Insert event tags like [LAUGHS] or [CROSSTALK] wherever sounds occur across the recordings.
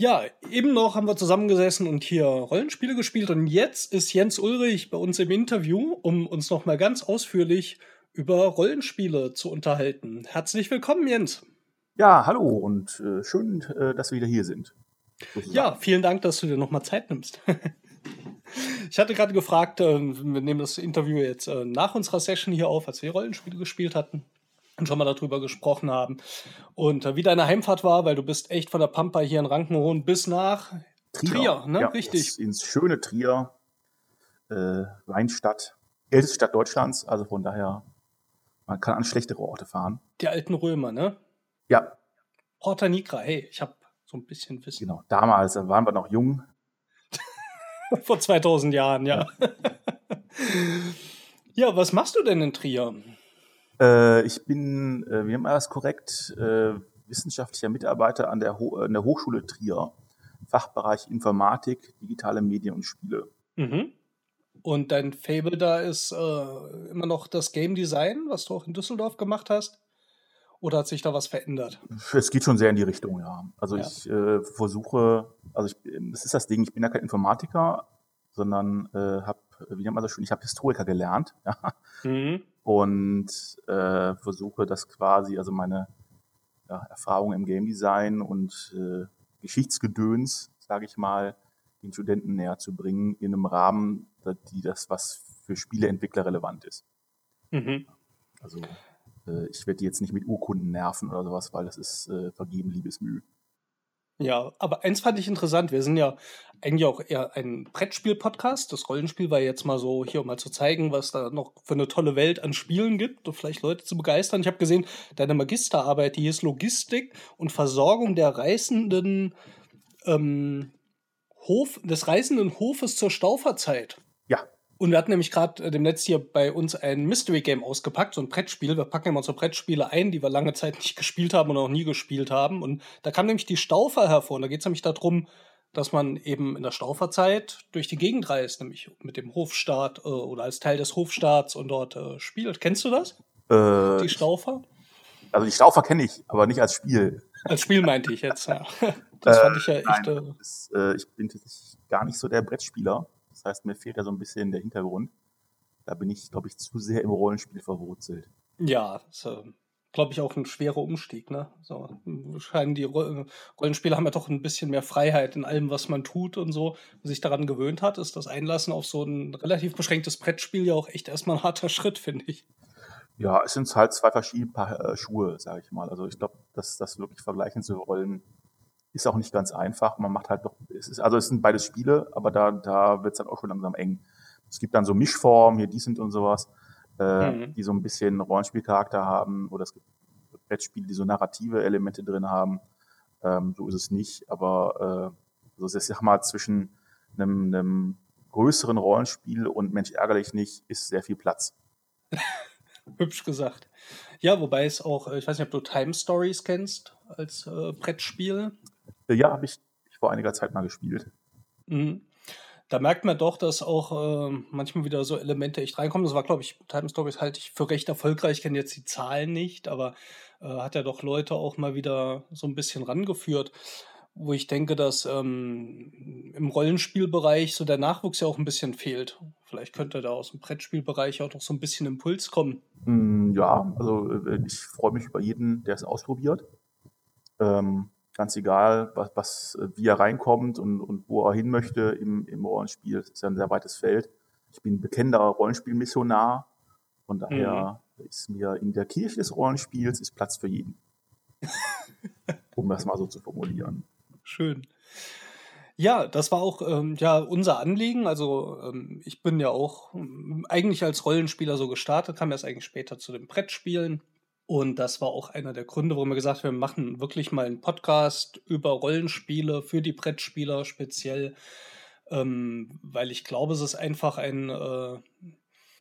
Ja, eben noch haben wir zusammengesessen und hier Rollenspiele gespielt und jetzt ist Jens Ulrich bei uns im Interview, um uns noch mal ganz ausführlich über Rollenspiele zu unterhalten. Herzlich willkommen, Jens. Ja, hallo und äh, schön, äh, dass wir wieder hier sind. Sozusagen. Ja, vielen Dank, dass du dir noch mal Zeit nimmst. [LAUGHS] ich hatte gerade gefragt, äh, wir nehmen das Interview jetzt äh, nach unserer Session hier auf, als wir Rollenspiele gespielt hatten schon mal darüber gesprochen haben. Und äh, wie deine Heimfahrt war, weil du bist echt von der Pampa hier in Rankenhohen bis nach Trier, Trier ne? Ja, Richtig. Ins schöne Trier, äh, Weinstadt, älteste Stadt Deutschlands, also von daher, man kann an schlechtere Orte fahren. Die alten Römer, ne? Ja. Porta Nigra, hey, ich habe so ein bisschen Wissen. Genau, damals da waren wir noch jung. [LAUGHS] Vor 2000 Jahren, ja. ja. [LAUGHS] ja, was machst du denn in Trier? Äh, ich bin, äh, wie nennt man das korrekt, äh, wissenschaftlicher Mitarbeiter an der, Ho an der Hochschule Trier, Fachbereich Informatik, digitale Medien und Spiele. Mhm. Und dein Fable da ist äh, immer noch das Game Design, was du auch in Düsseldorf gemacht hast? Oder hat sich da was verändert? Es geht schon sehr in die Richtung, ja. Also ja. ich äh, versuche, also ich, das ist das Ding, ich bin ja kein Informatiker, sondern äh, habe, wie nennt man das schön, ich habe Historiker gelernt. Ja. Mhm und äh, versuche das quasi, also meine ja, Erfahrung im Game Design und äh, Geschichtsgedöns, sage ich mal, den Studenten näher zu bringen in einem Rahmen, die das, was für Spieleentwickler relevant ist. Mhm. Also äh, ich werde die jetzt nicht mit Urkunden nerven oder sowas, weil das ist äh, vergeben Liebesmüh. Ja, aber eins fand ich interessant. Wir sind ja eigentlich auch eher ein Brettspiel-Podcast. Das Rollenspiel war jetzt mal so hier, um mal zu zeigen, was da noch für eine tolle Welt an Spielen gibt und vielleicht Leute zu begeistern. Ich habe gesehen, deine Magisterarbeit, die hieß Logistik und Versorgung der reißenden ähm, Hof, des reißenden Hofes zur Stauferzeit. Und wir hatten nämlich gerade äh, demnächst hier bei uns ein Mystery Game ausgepackt, so ein Brettspiel. Wir packen immer so Brettspiele ein, die wir lange Zeit nicht gespielt haben und auch nie gespielt haben. Und da kam nämlich die Staufer hervor. Und da geht es nämlich darum, dass man eben in der Stauferzeit durch die Gegend reist, nämlich mit dem Hofstaat äh, oder als Teil des Hofstaats und dort äh, spielt. Kennst du das? Äh, die Staufer? Also die Staufer kenne ich, aber nicht als Spiel. Als Spiel meinte ich jetzt, ja. [LAUGHS] Das fand ich ja echt. Nein, äh, äh, ich bin tatsächlich gar nicht so der Brettspieler. Das heißt, mir fehlt da so ein bisschen der Hintergrund. Da bin ich, glaube ich, zu sehr im Rollenspiel verwurzelt. Ja, das äh, glaube ich, auch ein schwerer Umstieg. Ne? So, scheinen die Rollenspiele haben ja doch ein bisschen mehr Freiheit in allem, was man tut und so. Wer sich daran gewöhnt hat, ist das Einlassen auf so ein relativ beschränktes Brettspiel ja auch echt erstmal ein harter Schritt, finde ich. Ja, es sind halt zwei verschiedene Paar äh, Schuhe, sage ich mal. Also ich glaube, dass das wirklich vergleichen zu wollen, ist auch nicht ganz einfach. Man macht halt doch, es ist, also es sind beides Spiele, aber da, da wird es dann auch schon langsam eng. Es gibt dann so Mischformen, hier Decent und sowas, äh, mhm. die so ein bisschen Rollenspielcharakter haben, oder es gibt Brettspiele, die so narrative Elemente drin haben. Ähm, so ist es nicht, aber äh, also ich sag mal, zwischen einem, einem größeren Rollenspiel und Mensch ärgerlich nicht, ist sehr viel Platz. [LAUGHS] Hübsch gesagt. Ja, wobei es auch, ich weiß nicht, ob du Time Stories kennst als äh, Brettspiel. Ja, habe ich vor einiger Zeit mal gespielt. Mhm. Da merkt man doch, dass auch äh, manchmal wieder so Elemente echt reinkommen. Das war, glaube ich, Time Stories halte ich für recht erfolgreich. Ich kenne jetzt die Zahlen nicht, aber äh, hat ja doch Leute auch mal wieder so ein bisschen rangeführt wo ich denke, dass ähm, im Rollenspielbereich so der Nachwuchs ja auch ein bisschen fehlt. Vielleicht könnte da aus dem Brettspielbereich auch noch so ein bisschen Impuls kommen. Mm, ja, also äh, ich freue mich über jeden, der es ausprobiert. Ähm, ganz egal, was, was, wie er reinkommt und, und wo er hin möchte im, im Rollenspiel. Das ist ja ein sehr weites Feld. Ich bin bekennender Rollenspielmissionar. Von daher mhm. ist mir in der Kirche des Rollenspiels ist Platz für jeden. [LAUGHS] um das mal so zu formulieren. Schön. Ja, das war auch ähm, ja unser Anliegen. Also ähm, ich bin ja auch ähm, eigentlich als Rollenspieler so gestartet, kam erst eigentlich später zu den Brettspielen. Und das war auch einer der Gründe, warum wir gesagt haben, wir machen wirklich mal einen Podcast über Rollenspiele für die Brettspieler speziell, ähm, weil ich glaube, es ist einfach ein, äh,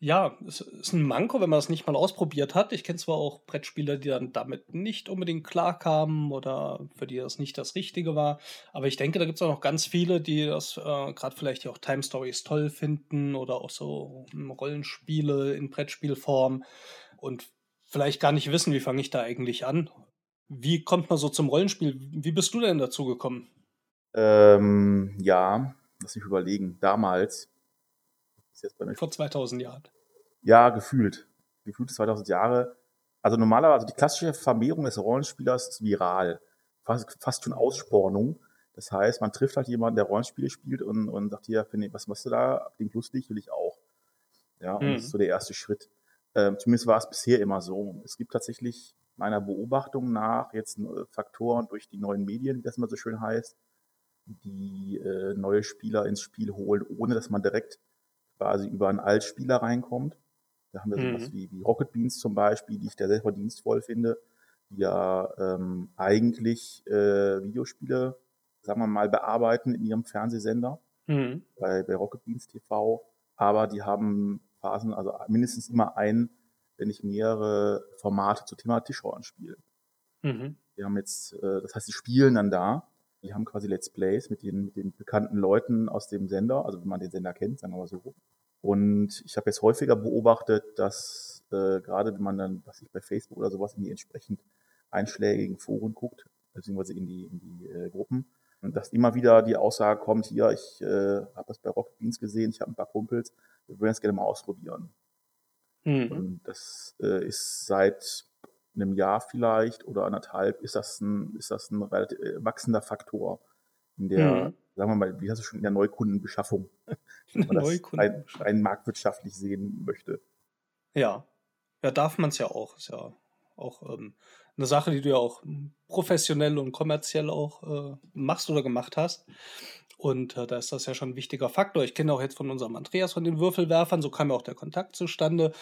ja, es ist ein Manko, wenn man das nicht mal ausprobiert hat. Ich kenne zwar auch Brettspieler, die dann damit nicht unbedingt klarkamen oder für die das nicht das Richtige war, aber ich denke, da gibt es auch noch ganz viele, die das äh, gerade vielleicht auch Time Stories toll finden oder auch so Rollenspiele in Brettspielform. Und vielleicht gar nicht wissen, wie fange ich da eigentlich an. Wie kommt man so zum Rollenspiel? Wie bist du denn dazu gekommen? Ähm, ja, lass mich überlegen. Damals. Vor 2000 Jahren. Ja, gefühlt. Gefühlt 2000 Jahre. Also normalerweise, also die klassische Vermehrung des Rollenspielers ist viral. Fast, fast schon Ausspornung. Das heißt, man trifft halt jemanden, der Rollenspiele spielt und, und sagt hier, finde was machst du da? Klingt lustig, will ich auch. Ja, und mhm. das ist so der erste Schritt. Ähm, zumindest war es bisher immer so. Es gibt tatsächlich meiner Beobachtung nach jetzt Faktoren durch die neuen Medien, wie das immer so schön heißt, die äh, neue Spieler ins Spiel holen, ohne dass man direkt quasi über einen Altspieler reinkommt. Da haben wir mhm. sowas wie, wie Rocket Beans zum Beispiel, die ich da sehr verdienstvoll finde, die ja ähm, eigentlich äh, Videospiele, sagen wir mal, bearbeiten in ihrem Fernsehsender mhm. bei, bei Rocket Beans TV. Aber die haben Phasen, also mindestens immer ein, wenn nicht mehrere Formate zum Thema Tischrollenspiel. Mhm. Die haben jetzt, äh, das heißt, die spielen dann da die haben quasi Let's Plays mit den, mit den bekannten Leuten aus dem Sender, also wenn man den Sender kennt, sagen wir mal so. Und ich habe jetzt häufiger beobachtet, dass äh, gerade wenn man dann, was ich bei Facebook oder sowas in die entsprechend einschlägigen Foren guckt, beziehungsweise in die, in die äh, Gruppen, dass immer wieder die Aussage kommt, hier, ich äh, habe das bei Rocket Beans gesehen, ich habe ein paar Kumpels, wir würden das gerne mal ausprobieren. Mhm. Und das äh, ist seit einem Jahr vielleicht oder anderthalb ist das ein, ist das ein relativ äh, wachsender Faktor in der, mhm. sagen wir mal, wie hast du schon in der Neukundenbeschaffung, [LAUGHS] wenn man das rein, rein marktwirtschaftlich sehen möchte. Ja, ja, darf man es ja auch. Ist ja auch ähm, eine Sache, die du ja auch professionell und kommerziell auch äh, machst oder gemacht hast. Und äh, da ist das ja schon ein wichtiger Faktor. Ich kenne auch jetzt von unserem Andreas von den Würfelwerfern, so kam ja auch der Kontakt zustande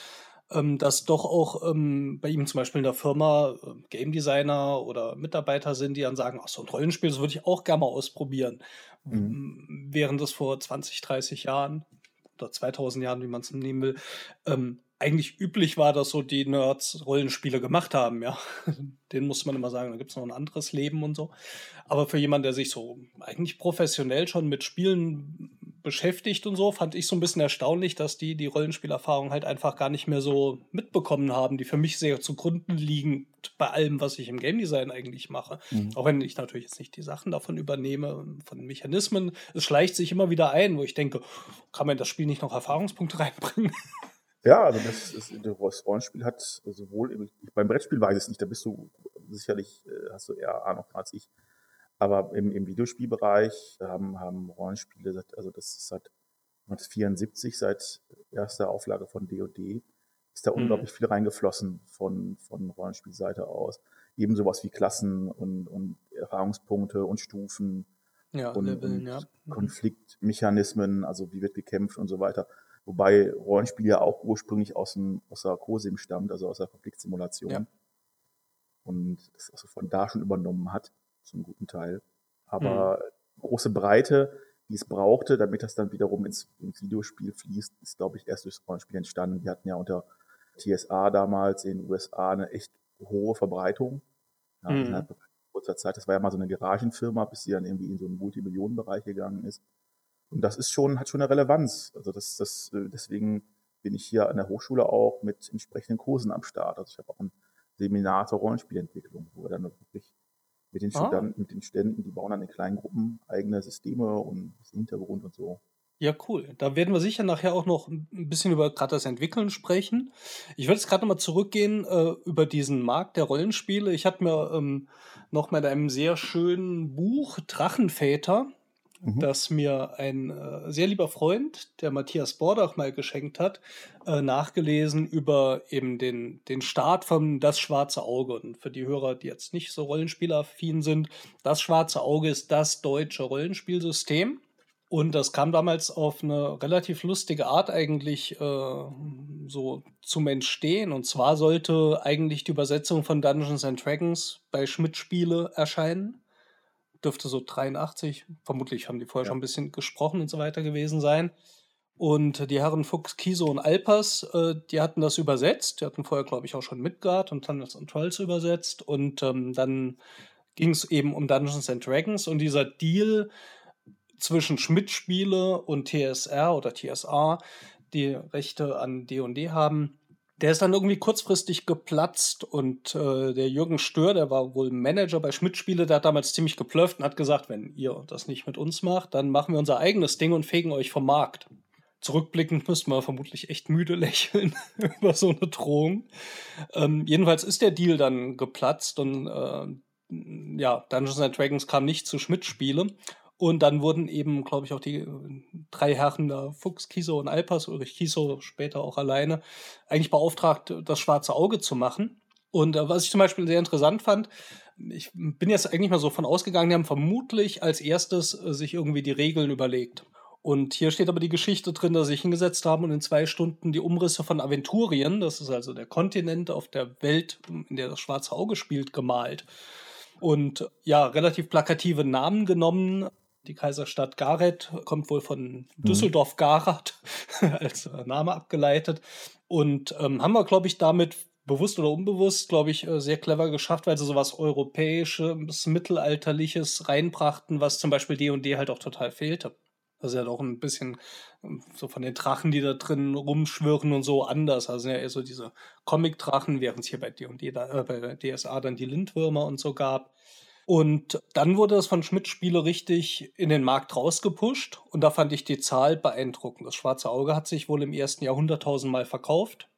ähm, dass doch auch ähm, bei ihm zum Beispiel in der Firma äh, Game Designer oder Mitarbeiter sind, die dann sagen, ach so ein Rollenspiel, das würde ich auch gerne mal ausprobieren. Mhm. Während es vor 20, 30 Jahren oder 2000 Jahren, wie man es nehmen will, ähm, eigentlich üblich war, dass so die Nerds Rollenspiele gemacht haben, ja. [LAUGHS] Den muss man immer sagen, da gibt es noch ein anderes Leben und so. Aber für jemanden, der sich so eigentlich professionell schon mit Spielen beschäftigt und so, fand ich so ein bisschen erstaunlich, dass die die Rollenspielerfahrung halt einfach gar nicht mehr so mitbekommen haben, die für mich sehr zugrunde liegen bei allem, was ich im Game Design eigentlich mache. Mhm. Auch wenn ich natürlich jetzt nicht die Sachen davon übernehme, von den Mechanismen. Es schleicht sich immer wieder ein, wo ich denke, kann man das Spiel nicht noch Erfahrungspunkte [LAUGHS] reinbringen? Ja, also das, ist, das Rollenspiel hat sowohl beim Brettspiel weiß ich es nicht, da bist du sicherlich, äh, hast du eher Ahnung als ich. Aber im, im Videospielbereich haben, haben Rollenspiele, seit, also das ist seit 1974, seit erster Auflage von DOD, ist da mhm. unglaublich viel reingeflossen von, von Rollenspielseite aus. Eben sowas wie Klassen und, und Erfahrungspunkte und Stufen ja, und, Leveln, und ja. Mhm. Konfliktmechanismen, also wie wird gekämpft und so weiter. Wobei Rollenspiel ja auch ursprünglich aus, dem, aus der COSIM stammt, also aus der Konfliktsimulation. Ja. Und das also von da schon übernommen hat, zum guten Teil. Aber mhm. große Breite, die es brauchte, damit das dann wiederum ins, ins Videospiel fließt, ist, glaube ich, erst durchs Rollenspiel entstanden. Die hatten ja unter TSA damals in den USA eine echt hohe Verbreitung. Ja, mhm. Innerhalb kurzer Zeit. Das war ja mal so eine Garagenfirma, bis sie dann irgendwie in so einen Multimillionenbereich gegangen ist. Und das ist schon, hat schon eine Relevanz. Also das, das, äh, deswegen bin ich hier an der Hochschule auch mit entsprechenden Kursen am Start. Also ich habe auch ein Seminar zur Rollenspielentwicklung, wo wir dann wirklich mit den ah. Studenten, mit den Studenten, die bauen dann in kleinen Gruppen eigene Systeme und Hintergrund und so. Ja, cool. Da werden wir sicher nachher auch noch ein bisschen über gerade das Entwickeln sprechen. Ich würde jetzt gerade nochmal zurückgehen äh, über diesen Markt der Rollenspiele. Ich hatte mir ähm, noch mal in einem sehr schönen Buch Drachenväter mhm. das mir ein äh, sehr lieber Freund, der Matthias Bordach mal geschenkt hat, äh, nachgelesen über eben den, den Start von Das Schwarze Auge. Und für die Hörer, die jetzt nicht so rollenspielaffin sind, Das Schwarze Auge ist das deutsche Rollenspielsystem. Und das kam damals auf eine relativ lustige Art eigentlich äh, so zum Entstehen. Und zwar sollte eigentlich die Übersetzung von Dungeons and Dragons bei Schmidt Spiele erscheinen dürfte so 83, vermutlich haben die vorher ja. schon ein bisschen gesprochen und so weiter gewesen sein. Und die Herren Fuchs, Kiso und Alpers, äh, die hatten das übersetzt. Die hatten vorher, glaube ich, auch schon Midgard und Thunders and Trolls übersetzt. Und ähm, dann ging es eben um Dungeons and Dragons. Und dieser Deal zwischen Schmidt-Spiele und TSR oder TSA, die Rechte an D&D haben, Der ist dann irgendwie kurzfristig geplatzt und äh, der Jürgen Stör, der war wohl Manager bei Schmidt-Spiele, der hat damals ziemlich geplöfft und hat gesagt, wenn ihr das nicht mit uns macht, dann machen wir unser eigenes Ding und fegen euch vom Markt. Zurückblickend müsste man vermutlich echt müde lächeln [LAUGHS] über so eine Drohung. Ähm, jedenfalls ist der Deal dann geplatzt und äh, ja, Dungeons and Dragons kam nicht zu Schmidt-Spiele. Und dann wurden eben, glaube ich, auch die äh, drei Herren da, Fuchs, Kiso und Alpas, Ulrich Kiso später auch alleine, eigentlich beauftragt, das schwarze Auge zu machen. Und äh, was ich zum Beispiel sehr interessant fand, ich bin jetzt eigentlich mal so von ausgegangen, die haben vermutlich als erstes äh, sich irgendwie die Regeln überlegt. Und hier steht aber die Geschichte drin, dass sie sich hingesetzt haben und in zwei Stunden die Umrisse von Aventurien, das ist also der Kontinent auf der Welt, in der das schwarze Auge spielt, gemalt. Und ja, relativ plakative Namen genommen, die Kaiserstadt Gareth kommt wohl von mhm. Düsseldorf Garat [LAUGHS] als äh, Name abgeleitet. Und ähm, haben wir, glaube ich, damit bewusst oder unbewusst, glaube ich, äh, sehr clever geschafft, weil sie sowas Europäisches, Mittelalterliches reinbrachten, was zum Beispiel D&D halt auch total fehlte. Also ja doch ein bisschen ähm, so von den Drachen, die da drin rumschwirren und so anders. Also ja eher so diese Comic-Drachen, während es hier bei D&D, äh, bei DSA dann die Lindwürmer und so gab. Und dann wurde das von Schmidt-Spiele richtig in den Markt rausgepusht. Und da fand ich die Zahl beeindruckend. Das Schwarze Auge hat sich wohl im ersten Jahr 100.000 Mal verkauft,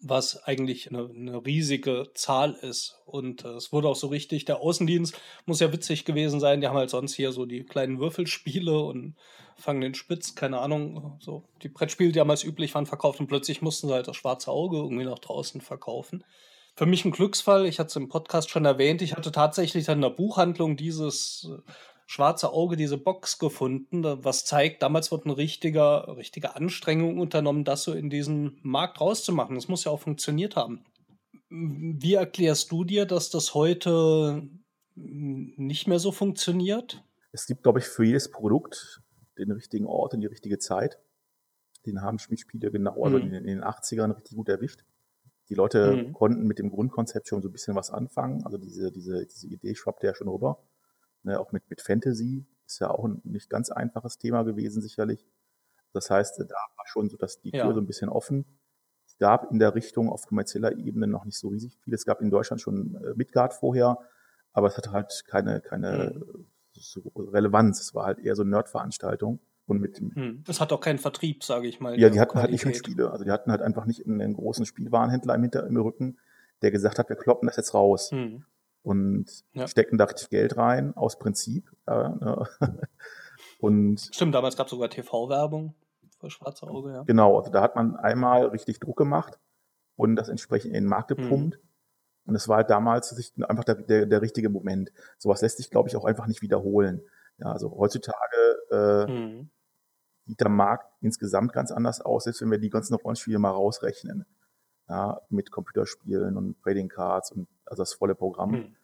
was eigentlich eine, eine riesige Zahl ist. Und äh, es wurde auch so richtig, der Außendienst muss ja witzig gewesen sein. Die haben halt sonst hier so die kleinen Würfelspiele und fangen den Spitz, keine Ahnung, so die Brettspiele, die damals üblich waren, verkauft. Und plötzlich mussten sie halt das Schwarze Auge irgendwie nach draußen verkaufen für mich ein Glücksfall. Ich hatte es im Podcast schon erwähnt. Ich hatte tatsächlich dann in der Buchhandlung dieses äh, schwarze Auge, diese Box gefunden, was zeigt, damals wird eine richtige, richtige Anstrengung unternommen, das so in diesen Markt rauszumachen. Das muss ja auch funktioniert haben. Wie erklärst du dir, dass das heute nicht mehr so funktioniert? Es gibt, glaube ich, für jedes Produkt den richtigen Ort und die richtige Zeit. Den haben Spiele genau, also mhm. in den 80ern richtig gut erwischt. Die Leute mhm. konnten mit dem Grundkonzept schon so ein bisschen was anfangen. Also diese, diese, diese Idee schwappte ja schon rüber. Ne, auch mit, mit Fantasy ist ja auch ein nicht ganz einfaches Thema gewesen, sicherlich. Das heißt, da war schon so, dass die Tür ja. so ein bisschen offen. Es gab in der Richtung auf kommerzieller Ebene noch nicht so riesig viel. Es gab in Deutschland schon äh, Midgard vorher, aber es hatte halt keine, keine mhm. so Relevanz. Es war halt eher so eine Nerdveranstaltung. Und mit dem, hm. Das hat auch keinen Vertrieb, sage ich mal. Ja, die hatten Qualität. halt nicht schon Spiele. Also die hatten halt einfach nicht einen, einen großen Spielwarenhändler im, Hinter im Rücken, der gesagt hat, wir kloppen das jetzt raus. Hm. Und ja. stecken da richtig Geld rein, aus Prinzip. Ja, ne? [LAUGHS] und Stimmt, damals gab es sogar TV-Werbung für Schwarze Auge, ja. Genau, also da hat man einmal richtig Druck gemacht und das entsprechend in den Markt gepumpt. Hm. Und es war halt damals einfach der, der, der richtige Moment. Sowas lässt sich, glaube ich, auch einfach nicht wiederholen. Ja, also heutzutage äh, mhm. sieht der Markt insgesamt ganz anders aus, selbst wenn wir die ganzen Rollenspiele mal rausrechnen. Ja, mit Computerspielen und Trading Cards und also das volle Programm. Mhm.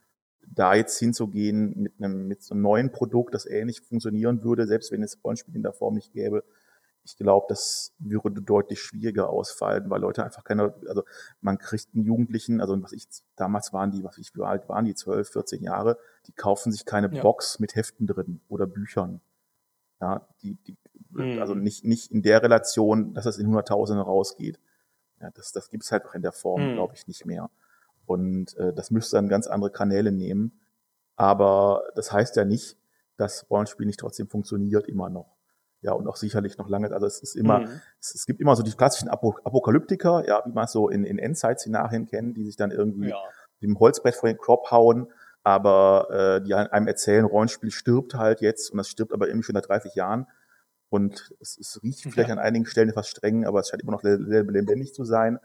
Da jetzt hinzugehen mit einem, mit so einem neuen Produkt, das ähnlich funktionieren würde, selbst wenn es Rollenspiele in der Form nicht gäbe, ich glaube, das würde deutlich schwieriger ausfallen, weil Leute einfach keine, also man kriegt einen Jugendlichen, also was ich, damals waren die, was ich, wie alt waren die, 12, 14 Jahre, die kaufen sich keine ja. Box mit Heften drin oder Büchern. Ja, die, die, mhm. also nicht, nicht in der Relation, dass das in Hunderttausende rausgeht. Ja, das, das gibt es halt auch in der Form, mhm. glaube ich, nicht mehr. Und äh, das müsste dann ganz andere Kanäle nehmen. Aber das heißt ja nicht, dass Rollenspiel nicht trotzdem funktioniert immer noch. Ja, und auch sicherlich noch lange, also es ist immer, mhm. es, es, gibt immer so die klassischen Apokalyptiker, ja, wie man es so in, in Endzeit-Szenarien kennt, die sich dann irgendwie ja. mit dem Holzbrett vor den Crop hauen aber äh, die einem erzählen, Rollenspiel stirbt halt jetzt und das stirbt aber irgendwie schon seit 30 Jahren. Und es, es riecht vielleicht ja. an einigen Stellen etwas streng, aber es scheint immer noch lebendig zu sein.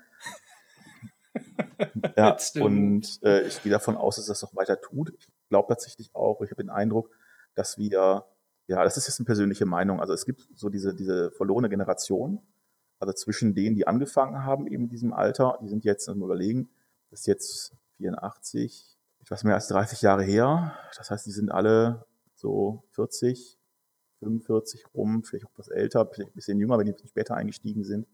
[LAUGHS] ja, und äh, ich gehe davon aus, dass das noch weiter tut. Ich glaube tatsächlich auch, ich habe den Eindruck, dass wir, ja, das ist jetzt eine persönliche Meinung, also es gibt so diese, diese verlorene Generation, also zwischen denen, die angefangen haben, eben in diesem Alter, die sind jetzt, mal überlegen, das ist jetzt 84, etwas mehr als 30 Jahre her. Das heißt, die sind alle so 40, 45 rum, vielleicht auch etwas älter, vielleicht ein bisschen jünger, wenn die ein bisschen später eingestiegen sind.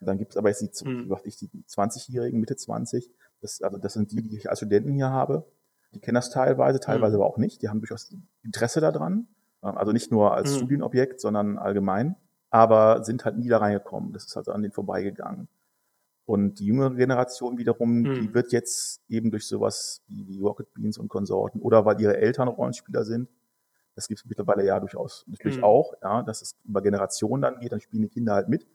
Dann gibt es aber jetzt die, mhm. ich, die 20-Jährigen, Mitte 20. Das, also das sind die, die ich als Studenten hier habe. Die kennen das teilweise, teilweise mhm. aber auch nicht. Die haben durchaus Interesse daran. Also nicht nur als mhm. Studienobjekt, sondern allgemein. Aber sind halt nie da reingekommen. Das ist also an denen vorbeigegangen. Und die jüngere Generation wiederum, hm. die wird jetzt eben durch sowas wie, Rocket Beans und Konsorten oder weil ihre Eltern Rollenspieler sind, das gibt es mittlerweile ja durchaus natürlich hm. auch, ja, dass es über Generationen dann geht, dann spielen die Kinder halt mit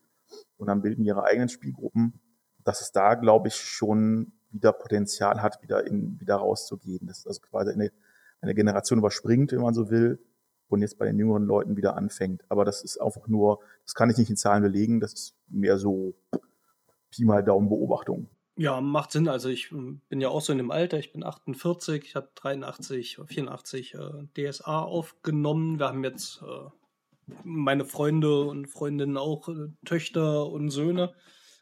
und dann bilden ihre eigenen Spielgruppen, dass es da, glaube ich, schon wieder Potenzial hat, wieder in, wieder rauszugehen. Das ist also quasi eine, eine Generation überspringt, wenn man so will, und jetzt bei den jüngeren Leuten wieder anfängt. Aber das ist einfach nur, das kann ich nicht in Zahlen belegen, das ist mehr so Pi mal Daumen Beobachtung. Ja, macht Sinn. Also ich hm, bin ja auch so in dem Alter, ich bin 48, ich habe 83, 84 äh, DSA aufgenommen. Wir haben jetzt äh, meine Freunde und Freundinnen auch äh, Töchter und Söhne.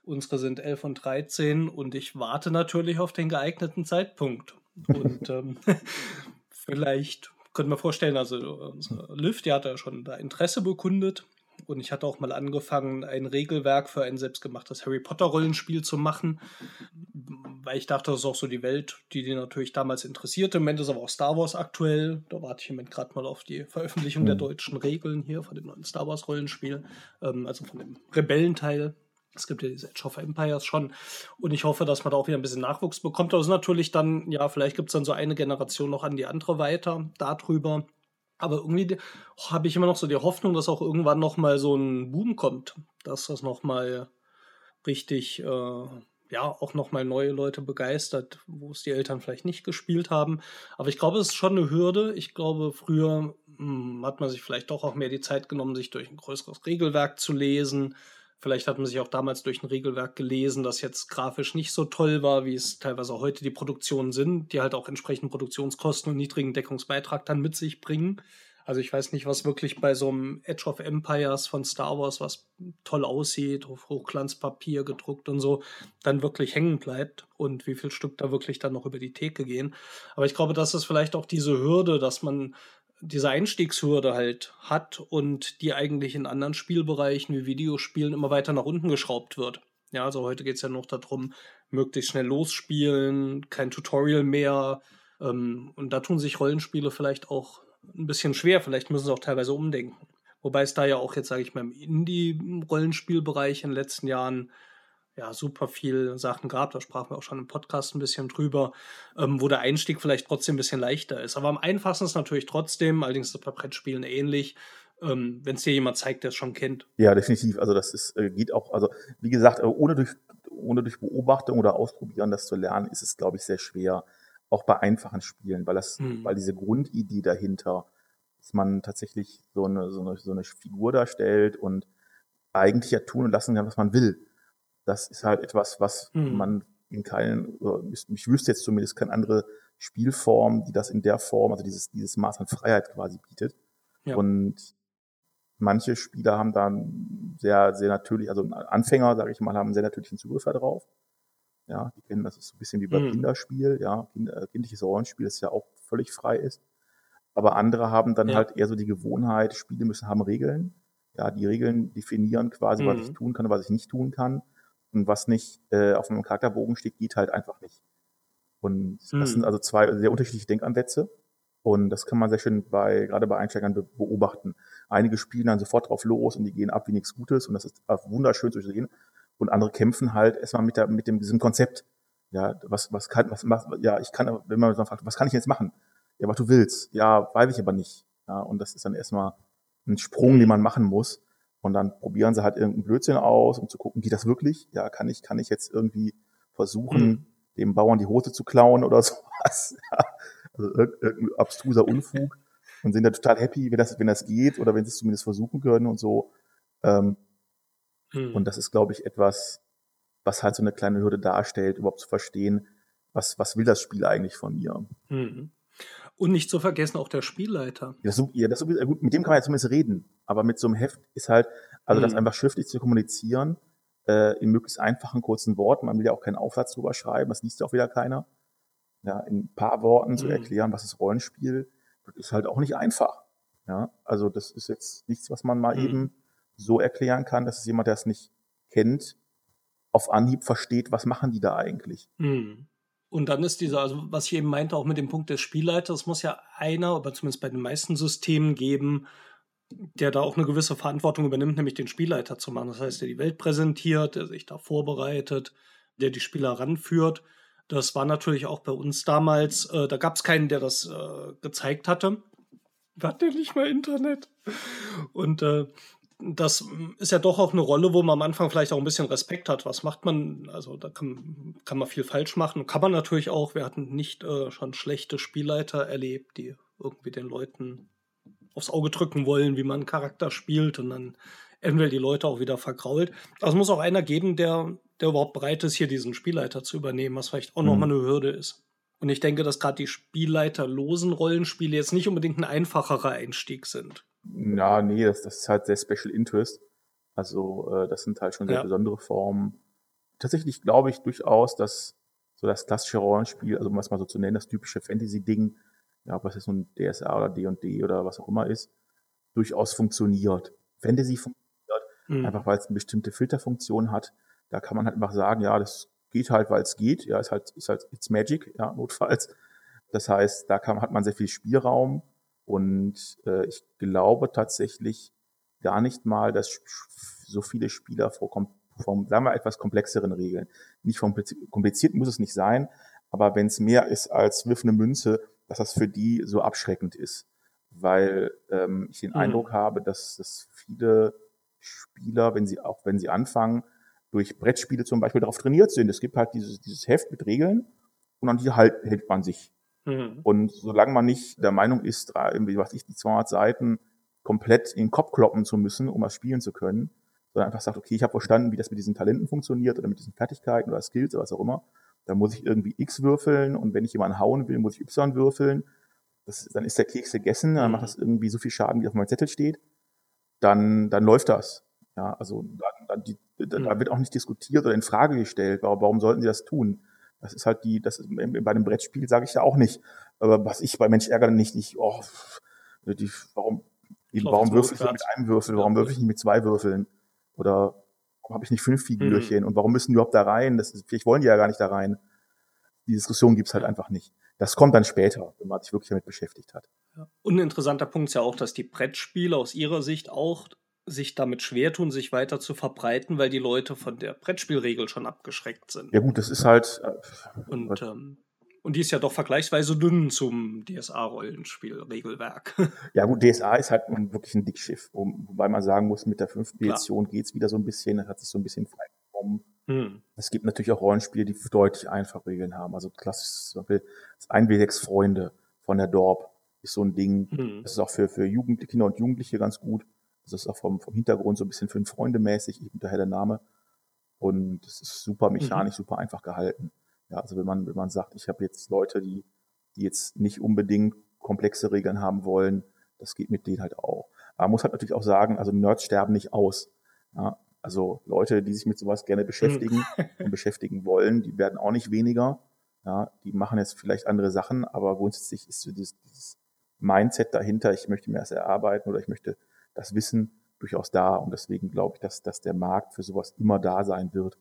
Unsere sind 11 und 13 und ich warte natürlich auf den geeigneten Zeitpunkt. Und [LAUGHS] ähm, [LAUGHS] vielleicht könnte man vorstellen, also unsere Lift, die hat ja schon da Interesse bekundet. Und ich hatte auch mal angefangen, ein Regelwerk für ein selbstgemachtes Harry Potter-Rollenspiel zu machen, weil ich dachte, das ist auch so die Welt, die die natürlich damals interessierte. Im Moment ist aber auch Star Wars aktuell. Da warte ich im Moment gerade mal auf die Veröffentlichung der deutschen Regeln hier von dem neuen Star Wars-Rollenspiel, ähm, also von dem Rebellenteil. Es gibt ja diese Age of Empires schon. Und ich hoffe, dass man da auch wieder ein bisschen Nachwuchs bekommt. Das ist natürlich dann, ja, vielleicht gibt es dann so eine Generation noch an die andere weiter darüber. Aber irgendwie habe ich immer noch so die Hoffnung, dass auch irgendwann noch mal so ein Boom kommt. Dass das noch mal richtig, äh, ja, auch noch mal neue Leute begeistert, wo es die Eltern vielleicht nicht gespielt haben. Aber ich glaube, es ist schon eine Hürde. Ich glaube, früher mh, hm, hat man sich vielleicht doch auch mehr die Zeit genommen, sich durch ein größeres Regelwerk zu lesen Vielleicht hat man sich auch damals durch ein Regelwerk gelesen, das jetzt grafisch nicht so toll war, wie es teilweise heute die Produktionen sind, die halt auch entsprechend Produktionskosten und niedrigen Deckungsbeitrag dann mit sich bringen. Also ich weiß nicht, was wirklich bei so einem Edge of Empires von Star Wars, was toll aussieht, auf Hochglanzpapier gedruckt und so, dann wirklich hängen bleibt und wie viel Stück da wirklich dann noch über die Theke gehen. Aber ich glaube, das ist vielleicht auch diese Hürde, dass man diese Einstiegshürde halt hat und die eigentlich in anderen Spielbereichen wie Videospielen immer weiter nach unten geschraubt wird. Ja, also heute geht es ja noch darum, möglichst schnell losspielen, kein Tutorial mehr. Ähm, und da tun sich Rollenspiele vielleicht auch ein bisschen schwer. Vielleicht müssen sie auch teilweise umdenken. Wobei es da ja auch jetzt, sage ich mal, im Indie-Rollenspielbereich in den letzten Jahren ja, super viel Sachen gab. Da sprachen wir auch schon im Podcast ein bisschen drüber, ähm, wo der Einstieg vielleicht trotzdem ein bisschen leichter ist. Aber am einfachsten ist natürlich trotzdem, allerdings ist es bei Brettspielen ähnlich, ähm, wenn es dir jemand zeigt, der es schon kennt. Ja, definitiv. Also das ist, äh, geht auch, also wie gesagt, äh, ohne durch, ohne durch Beobachtung oder Ausprobieren das zu lernen, ist es, glaube ich, sehr schwer. Auch bei einfachen Spielen, weil das, hm. weil diese Grundidee dahinter, dass man tatsächlich so eine, so eine, so eine Figur darstellt und eigentlich ja tun und lassen kann, was man will das ist halt etwas, was mhm. man in keinen, ich wüsste jetzt zumindest keine andere Spielform, die das in der Form, also dieses, dieses Maß an Freiheit quasi bietet. Ja. Und manche Spieler haben da sehr, sehr natürlich, also Anfänger, sage ich mal, haben sehr natürlichen Zugriff darauf. Ja, die kennen das ist so ein bisschen wie beim mhm. Kinderspiel, ja, kind, äh, kindliches Rollenspiel, das ja auch völlig frei ist. Aber andere haben dann ja. halt eher so die Gewohnheit, Spiele müssen haben Regeln. Ja, die Regeln definieren quasi, mhm. was ich tun kann und was ich nicht tun kann. Und was nicht äh, auf einem Charakterbogen steht, geht halt einfach nicht. Und hm. das sind also zwei sehr unterschiedliche Denkansätze. Und das kann man sehr schön bei, gerade bei Einsteigern be beobachten. Einige spielen dann sofort drauf los und die gehen ab wie nichts Gutes und das ist wunderschön zu sehen. Und andere kämpfen halt erstmal mit, der, mit dem, diesem Konzept. Ja, was, was kann, was macht, ja, ich kann, wenn man dann fragt, was kann ich jetzt machen? Ja, was du willst. Ja, weiß ich aber nicht. Ja, und das ist dann erstmal ein Sprung, den man machen muss. Und dann probieren sie halt irgendeinen Blödsinn aus, um zu gucken, geht das wirklich? Ja, kann ich, kann ich jetzt irgendwie versuchen, mhm. dem Bauern die Hose zu klauen oder [LAUGHS] sowas? Ja, also irgendein abstruser Unfug und sind da total happy, wenn das, wenn das geht oder wenn sie es zumindest versuchen können und so. Ähm, mhm. Und das ist, glaube ich, etwas, was halt so eine kleine Hürde darstellt, überhaupt zu verstehen, was, was will das Spiel eigentlich von mir? Mhm. Und nicht zu vergessen auch der Spielleiter. Ja, das, ja, das, gut, mit dem kann man ja zumindest reden. Aber mit so einem Heft ist halt, also mhm. das einfach schriftlich zu kommunizieren, äh, in möglichst einfachen, kurzen Worten. Man will ja auch keinen Aufsatz drüber schreiben, das liest ja auch wieder keiner. Ja, in ein paar Worten mhm. zu erklären, was ist Rollenspiel, das ist halt auch nicht einfach. Ja, also das ist jetzt nichts, was man mal mhm. eben so erklären kann, dass es jemand, der es nicht kennt, auf Anhieb versteht, was machen die da eigentlich. Mhm. Und dann ist dieser, also was ich eben meinte, auch mit dem Punkt des Spielleiters, muss ja einer, aber zumindest bei den meisten Systemen geben, der da auch eine gewisse Verantwortung übernimmt, nämlich den Spielleiter zu machen. Das heißt, der die Welt präsentiert, der sich da vorbereitet, der die Spieler ranführt. Das war natürlich auch bei uns damals, äh, da gab es keinen, der das äh, gezeigt hatte. Wir hatten ja nicht mal Internet. Und äh, das ist ja doch auch eine Rolle, wo man am Anfang vielleicht auch ein bisschen Respekt hat. Was macht man? Also da kann, kann man viel falsch machen. Kann man natürlich auch. Wir hatten nicht äh, schon schlechte Spielleiter erlebt, die irgendwie den Leuten aufs Auge drücken wollen, wie man einen Charakter spielt und dann entweder die Leute auch wieder vergrault. Also es muss auch einer geben, der, der überhaupt bereit ist, hier diesen Spielleiter zu übernehmen, was vielleicht auch mhm. nochmal eine Hürde ist. Und ich denke, dass gerade die spielleiterlosen Rollenspiele jetzt nicht unbedingt ein einfacherer Einstieg sind. Ja, nee, das, das ist halt sehr Special Interest. Also äh, das sind halt schon sehr ja. besondere Formen. Tatsächlich glaube ich durchaus, dass so das klassische Rollenspiel, also um es mal so zu nennen, das typische Fantasy-Ding, ja, ob das jetzt nun DSA oder D&D oder was auch immer ist, durchaus funktioniert. Fantasy funktioniert, mhm. einfach weil es eine bestimmte Filterfunktion hat. Da kann man halt einfach sagen, ja, das geht halt, weil es geht. Ja, ist halt, ist halt, it's magic, ja, notfalls. Das heißt, da kann, hat man sehr viel Spielraum und äh, ich glaube tatsächlich gar nicht mal, dass so viele Spieler vor, vom, sagen wir, etwas komplexeren Regeln. Nicht vom kompliziert muss es nicht sein, aber wenn es mehr ist als wirf eine Münze, dass das für die so abschreckend ist. Weil ähm, ich den mhm. Eindruck habe, dass, dass viele Spieler, wenn sie auch wenn sie anfangen, durch Brettspiele zum Beispiel darauf trainiert sind. Es gibt halt dieses, dieses Heft mit Regeln und an die halt, hält man sich. Mhm. Und solange man nicht der Meinung ist, irgendwie, was ich, die 200 Seiten komplett in den Kopf kloppen zu müssen, um was spielen zu können, sondern einfach sagt, okay, ich habe verstanden, wie das mit diesen Talenten funktioniert oder mit diesen Fertigkeiten oder Skills oder was auch immer, dann muss ich irgendwie X würfeln und wenn ich jemanden hauen will, muss ich Y würfeln. Das, dann ist der Keks gegessen, dann macht mhm. das irgendwie so viel Schaden, wie auf meinem Zettel steht. Dann, dann läuft das. Ja, also dann, dann die, da, da wird auch nicht diskutiert oder in Frage gestellt, warum, warum sollten sie das tun? Das ist halt die, das ist, bei einem Brettspiel sage ich ja auch nicht. Aber was ich bei Mensch ärgere nicht, nicht, oh, die, warum, warum würfel ich mit einem Würfel, warum würfel ich nicht mit zwei Würfeln? Oder warum habe ich nicht fünf Figürchen? Mhm. Und warum müssen die überhaupt da rein? Das ist, vielleicht wollen die ja gar nicht da rein. Die Diskussion gibt's halt einfach nicht. Das kommt dann später, wenn man sich wirklich damit beschäftigt hat. Ja. Und ein interessanter Punkt ist ja auch, dass die Brettspiele aus ihrer Sicht auch sich damit schwer tun, sich weiter zu verbreiten, weil die Leute von der Brettspielregel schon abgeschreckt sind. Ja gut, das ist halt. Äh, und, ähm, und die ist ja doch vergleichsweise dünn zum DSA-Rollenspiel-Regelwerk. [LAUGHS] Ja gut, DSA ist halt wirklich ein Dickschiff, wobei man sagen muss, mit der fünften Edition geht es wieder so ein bisschen, das hat sich so ein bisschen freigekommen. Hm. Es gibt natürlich auch Rollenspiele, die deutlich einfache Regeln haben. Also klassisch zum Beispiel das 1W6 Freunde von der Dorp ist so ein Ding. Hm. Das ist auch für, für Jugendliche, Kinder und Jugendliche ganz gut. Das ist auch vom, vom Hintergrund so ein bisschen für fünf Freunde mäßig, ich daher der Name. Und es ist super mechanisch, mhm. super einfach gehalten. Ja, also wenn man, wenn man sagt, ich habe jetzt Leute, die, die jetzt nicht unbedingt komplexe Regeln haben wollen, das geht mit denen halt auch. Aber man muss halt natürlich auch sagen, also Nerds sterben nicht aus. Ja, also Leute, die sich mit sowas gerne beschäftigen mhm. und beschäftigen wollen, die werden auch nicht weniger. Ja, die machen jetzt vielleicht andere Sachen, aber grundsätzlich ist so dieses, dieses Mindset dahinter, ich möchte mir das erarbeiten oder ich möchte das Wissen durchaus da. Und deswegen glaube ich, dass, dass der Markt für sowas immer da sein wird,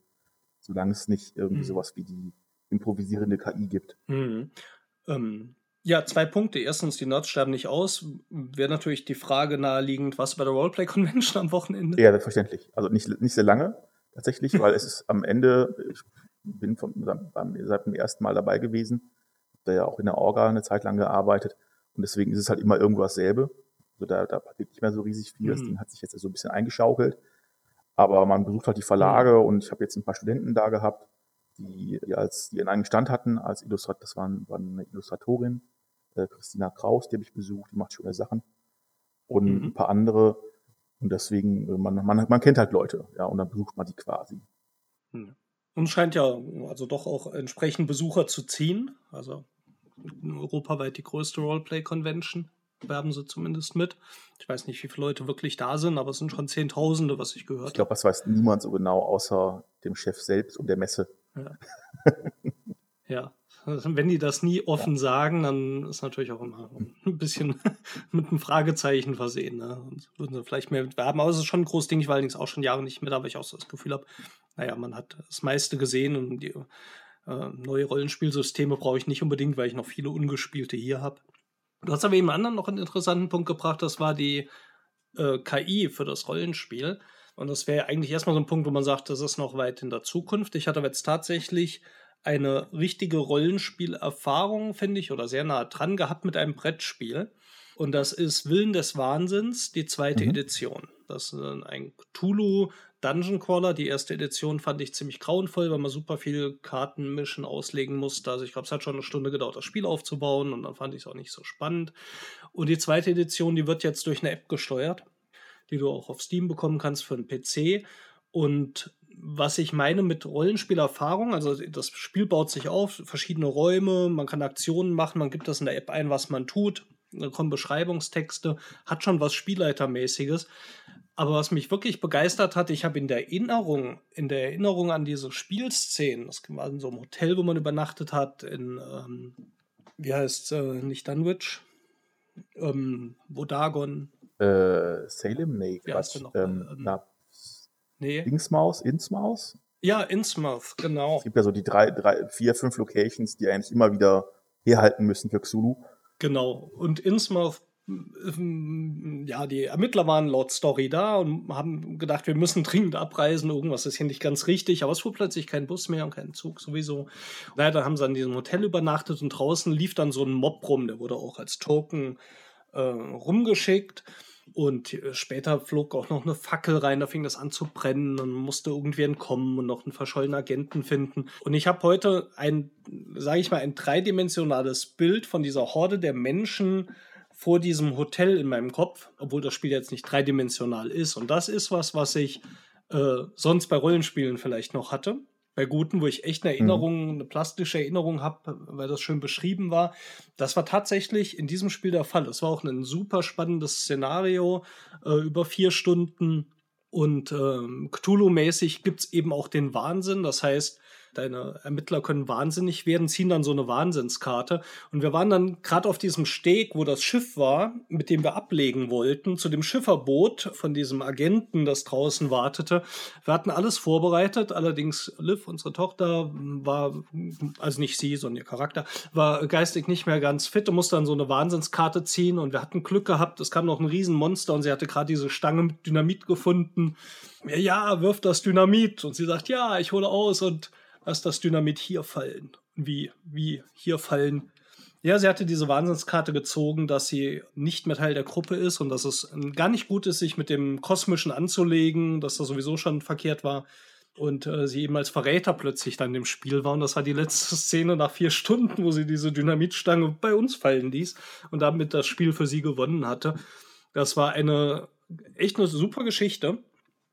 solange es nicht irgendwie mhm. sowas wie die improvisierende KI gibt. Mhm. Ähm, ja, zwei Punkte. Erstens, die Nerds sterben nicht aus. Wäre natürlich die Frage naheliegend, was bei der Roleplay Convention am Wochenende? Ja, selbstverständlich. Also nicht, nicht sehr lange, tatsächlich, weil es ist am Ende, ich bin vom, seit dem ersten Mal dabei gewesen, da ja auch in der Orga eine Zeit lang gearbeitet und deswegen ist es halt immer irgendwo dasselbe. Also da, da passiert nicht mehr so riesig viel. Das mhm. Ding hat sich jetzt so ein bisschen eingeschaukelt. Aber man besucht halt die Verlage mhm. und ich habe jetzt ein paar Studenten da gehabt, die, die als die in einem Stand hatten als Illustrat, das waren, waren eine Illustratorin, äh, Christina Kraus, die habe ich besucht, die macht schöne Sachen und mhm. ein paar andere und deswegen äh, man, man man kennt halt Leute, ja und dann besucht man die quasi. Mhm. Und scheint ja also doch auch entsprechend Besucher zu ziehen, also europaweit die größte Roleplay Convention werben sie zumindest mit. Ich weiß nicht, wie viele Leute wirklich da sind, aber es sind schon Zehntausende, was ich gehört habe. Ich glaube, das weiß niemand so genau, außer dem Chef selbst und der Messe. Ja. [LAUGHS] ja. Also, wenn die das nie offen ja. sagen, dann ist natürlich auch immer ein bisschen [LAUGHS] mit einem Fragezeichen versehen. Ne? Und würden sie vielleicht mehr werben. Aber es ist schon ein großes Ding. Ich war allerdings auch schon Jahre nicht mit, aber ich auch so das Gefühl habe, naja, man hat das meiste gesehen und die äh, neue Rollenspielsysteme brauche ich nicht unbedingt, weil ich noch viele ungespielte hier habe. Du hast aber eben anderen noch einen interessanten Punkt gebracht, das war die äh, KI für das Rollenspiel. Und das wäre eigentlich erstmal so ein Punkt, wo man sagt, das ist noch weit in der Zukunft. Ich hatte aber jetzt tatsächlich eine richtige Rollenspielerfahrung, finde ich, oder sehr nah dran gehabt mit einem Brettspiel. Und das ist Willen des Wahnsinns, die zweite mhm. Edition. Das ist ein Cthulhu Dungeon Crawler. Die erste Edition fand ich ziemlich grauenvoll, weil man super viel Karten mischen, auslegen musste. Also ich glaube, es hat schon eine Stunde gedauert, das Spiel aufzubauen und dann fand ich es auch nicht so spannend. Und die zweite Edition, die wird jetzt durch eine App gesteuert, die du auch auf Steam bekommen kannst für einen PC. Und was ich meine mit Rollenspielerfahrung, also das Spiel baut sich auf, verschiedene Räume, man kann Aktionen machen, man gibt das in der App ein, was man tut, dann kommen Beschreibungstexte, hat schon was Spielleitermäßiges. Aber was mich wirklich begeistert hat, ich habe in der Erinnerung, in der Erinnerung an diese Spielszenen, das war in so einem Hotel, wo man übernachtet hat, in, ähm, wie heißt äh, nicht Dunwich, ähm, Wodagon. Äh, Salem? Nee, Quatsch. Ähm, ähm, na, nee. Dingsmaus, Innsmaus? Ja, Innsmouth, genau. Es gibt ja so die drei, drei, vier, fünf Locations, die eigentlich immer wieder herhalten müssen für Xulu. Genau. Und Innsmouth ja, die Ermittler waren laut Story da und haben gedacht, wir müssen dringend abreisen, irgendwas ist hier nicht ganz richtig, aber es fuhr plötzlich kein Bus mehr und kein Zug sowieso. Dann haben sie an diesem Hotel übernachtet und draußen lief dann so ein Mob rum, der wurde auch als Token äh, rumgeschickt. Und später flog auch noch eine Fackel rein, da fing das an zu brennen und musste irgendwie entkommen und noch einen verschollenen Agenten finden. Und ich habe heute ein, sage ich mal, ein dreidimensionales Bild von dieser Horde der Menschen vor diesem Hotel in meinem Kopf, obwohl das Spiel jetzt nicht dreidimensional ist. Und das ist was, was ich äh, sonst bei Rollenspielen vielleicht noch hatte. Bei guten, wo ich echt eine Erinnerung, mhm. eine plastische Erinnerung habe, weil das schön beschrieben war. Das war tatsächlich in diesem Spiel der Fall. Es war auch ein super spannendes Szenario äh, über vier Stunden. Und ähm, Cthulhu-mäßig gibt es eben auch den Wahnsinn. Das heißt, deine Ermittler können wahnsinnig werden, ziehen dann so eine Wahnsinnskarte. Und wir waren dann gerade auf diesem Steg, wo das Schiff war, mit dem wir ablegen wollten, zu dem Schifferboot von diesem Agenten, das draußen wartete. Wir hatten alles vorbereitet, allerdings Liv, unsere Tochter, war, also nicht sie, sondern ihr Charakter, war geistig nicht mehr ganz fit und musste dann so eine Wahnsinnskarte ziehen. Und wir hatten Glück gehabt, es kam noch ein Riesenmonster und sie hatte gerade diese Stange mit Dynamit gefunden. Ja, wirft das Dynamit. Und sie sagt, ja, ich hole aus und lass das Dynamit hier fallen. Wie, wie hier fallen. Ja, sie hatte diese Wahnsinnskarte gezogen, dass sie nicht mehr Teil der Gruppe ist und dass es gar nicht gut ist, sich mit dem Kosmischen anzulegen, dass das sowieso schon verkehrt war. Und äh, sie eben als Verräter plötzlich dann im Spiel war. Und das war die letzte Szene nach vier Stunden, wo sie diese Dynamitstange bei uns fallen ließ und damit das Spiel für sie gewonnen hatte. Das war eine echt eine super Geschichte,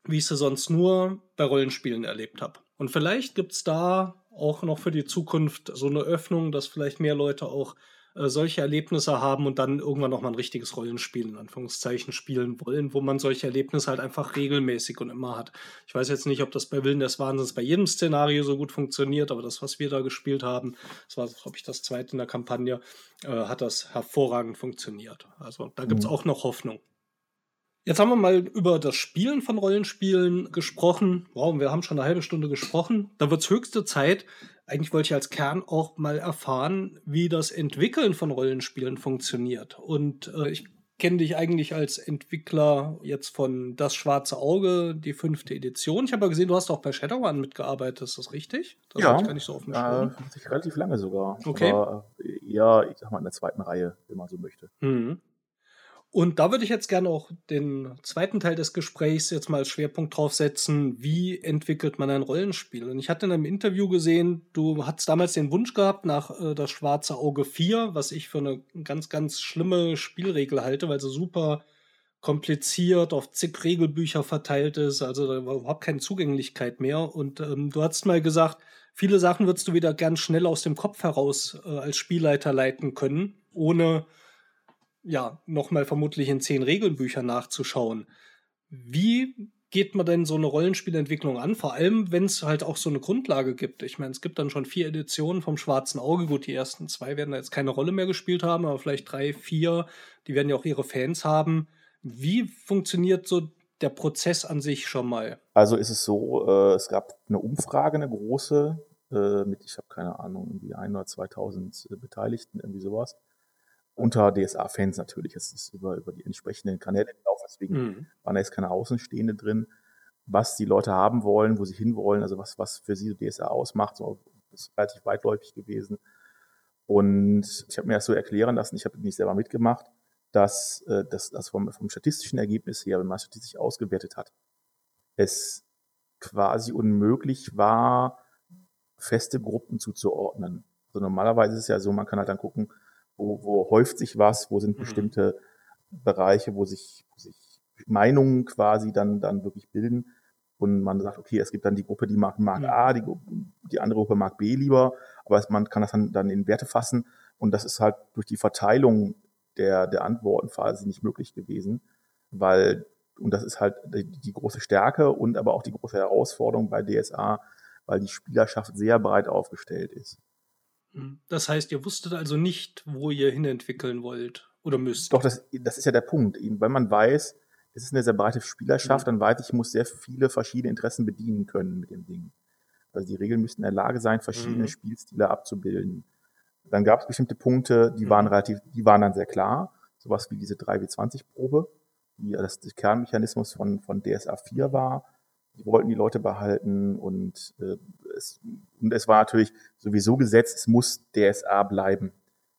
wie ich sie sonst nur bei Rollenspielen erlebt habe. Und vielleicht gibt es da auch noch für die Zukunft so eine Öffnung, dass vielleicht mehr Leute auch äh, solche Erlebnisse haben und dann irgendwann noch mal ein richtiges Rollenspiel in Anführungszeichen spielen wollen, wo man solche Erlebnisse halt einfach regelmäßig und immer hat. Ich weiß jetzt nicht, ob das bei Willen des Wahnsinns bei jedem Szenario so gut funktioniert, aber das, was wir da gespielt haben, das war, glaube ich, das zweite in der Kampagne, äh, hat das hervorragend funktioniert. Also da gibt es mhm. auch noch Hoffnung. Jetzt haben wir mal über das Spielen von Rollenspielen gesprochen. Wow, wir haben schon eine halbe Stunde gesprochen. Da wird es höchste Zeit. Eigentlich wollte ich als Kern auch mal erfahren, wie das Entwickeln von Rollenspielen funktioniert. Und äh, ich kenne dich eigentlich als Entwickler jetzt von Das Schwarze Auge, die fünfte Edition. Ich habe ja gesehen, du hast auch bei Shadowrun mitgearbeitet. Ist das richtig? Das ja, gar nicht so auf äh, relativ lange sogar. Okay. Aber eher, ich sag mal, in der zweiten Reihe, wenn man so möchte. Mhm. Und da würde ich jetzt gerne auch den zweiten Teil des Gesprächs jetzt mal als Schwerpunkt drauf setzen, wie entwickelt man ein Rollenspiel. Und ich hatte in einem Interview gesehen, du hattest damals den Wunsch gehabt nach äh, das schwarze Auge 4, was ich für eine ganz, ganz schlimme Spielregel halte, weil sie super kompliziert auf zig Regelbücher verteilt ist, also da war überhaupt keine Zugänglichkeit mehr. Und ähm, du hast mal gesagt, viele Sachen würdest du wieder ganz schnell aus dem Kopf heraus äh, als Spielleiter leiten können, ohne ja, nochmal vermutlich in zehn Regelbüchern nachzuschauen. Wie geht man denn so eine Rollenspielentwicklung an? Vor allem, wenn es halt auch so eine Grundlage gibt. Ich meine, es gibt dann schon vier Editionen vom Schwarzen Auge. Gut, die ersten zwei werden da jetzt keine Rolle mehr gespielt haben, aber vielleicht drei, vier, die werden ja auch ihre Fans haben. Wie funktioniert so der Prozess an sich schon mal? Also ist es so, äh, es gab eine Umfrage, eine große, äh, mit, ich habe keine Ahnung, irgendwie ein oder 2000 äh, Beteiligten, irgendwie sowas unter DSA-Fans natürlich. Es ist über, über die entsprechenden Kanäle gelaufen, deswegen mhm. waren da jetzt keine Außenstehende drin. was die Leute haben wollen, wo sie hinwollen, also was, was für sie DSA ausmacht. So, das ist relativ weitläufig gewesen. Und ich habe mir das so erklären lassen, ich habe nicht selber mitgemacht, dass äh, das, das vom, vom statistischen Ergebnis her, wenn man statistisch ausgewertet hat, es quasi unmöglich war, feste Gruppen zuzuordnen. Also normalerweise ist es ja so, man kann halt dann gucken, wo, wo häuft sich was, wo sind mhm. bestimmte Bereiche, wo sich, wo sich Meinungen quasi dann, dann wirklich bilden. Und man sagt, okay, es gibt dann die Gruppe, die mag, mag mhm. A, die, die andere Gruppe mag B lieber, aber man kann das dann, dann in Werte fassen. Und das ist halt durch die Verteilung der, der Antworten quasi nicht möglich gewesen, weil, und das ist halt die, die große Stärke und aber auch die große Herausforderung bei DSA, weil die Spielerschaft sehr breit aufgestellt ist. Hm. Das heißt, ihr wusstet also nicht, wo ihr hinentwickeln wollt oder müsst. Doch, das, das ist ja der Punkt. Wenn man weiß, es ist eine sehr breite Spielerschaft, mhm. dann weiß ich, ich muss sehr viele verschiedene Interessen bedienen können mit dem Ding. Also die Regeln müssten in der Lage sein, verschiedene mhm. Spielstile abzubilden. Dann gab es bestimmte Punkte, die waren mhm. relativ, die waren dann sehr klar. Sowas wie diese 3W20-Probe, die das der Kernmechanismus von, von DSA 4 war. Die wollten die Leute behalten und, äh, es, und es war natürlich sowieso gesetzt, es muss DSA bleiben.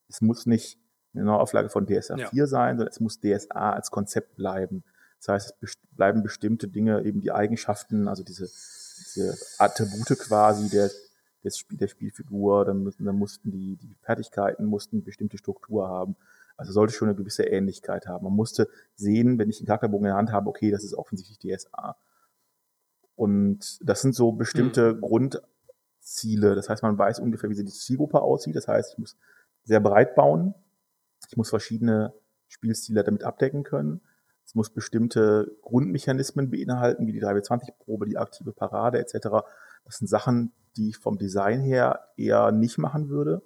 Es muss nicht eine Neuauflage von DSA ja. 4 sein, sondern es muss DSA als Konzept bleiben. Das heißt, es bleiben bestimmte Dinge, eben die Eigenschaften, also diese, diese Attribute quasi der, des Spiel, der Spielfigur, dann, müssen, dann mussten die, die Fertigkeiten mussten bestimmte Struktur haben. Also sollte schon eine gewisse Ähnlichkeit haben. Man musste sehen, wenn ich einen Charakterbogen in der Hand habe, okay, das ist offensichtlich DSA. Und das sind so bestimmte mhm. Grundziele. Das heißt, man weiß ungefähr, wie die Zielgruppe aussieht. Das heißt, ich muss sehr breit bauen. Ich muss verschiedene Spielstile damit abdecken können. Es muss bestimmte Grundmechanismen beinhalten, wie die 3W20-Probe, die aktive Parade etc. Das sind Sachen, die ich vom Design her eher nicht machen würde,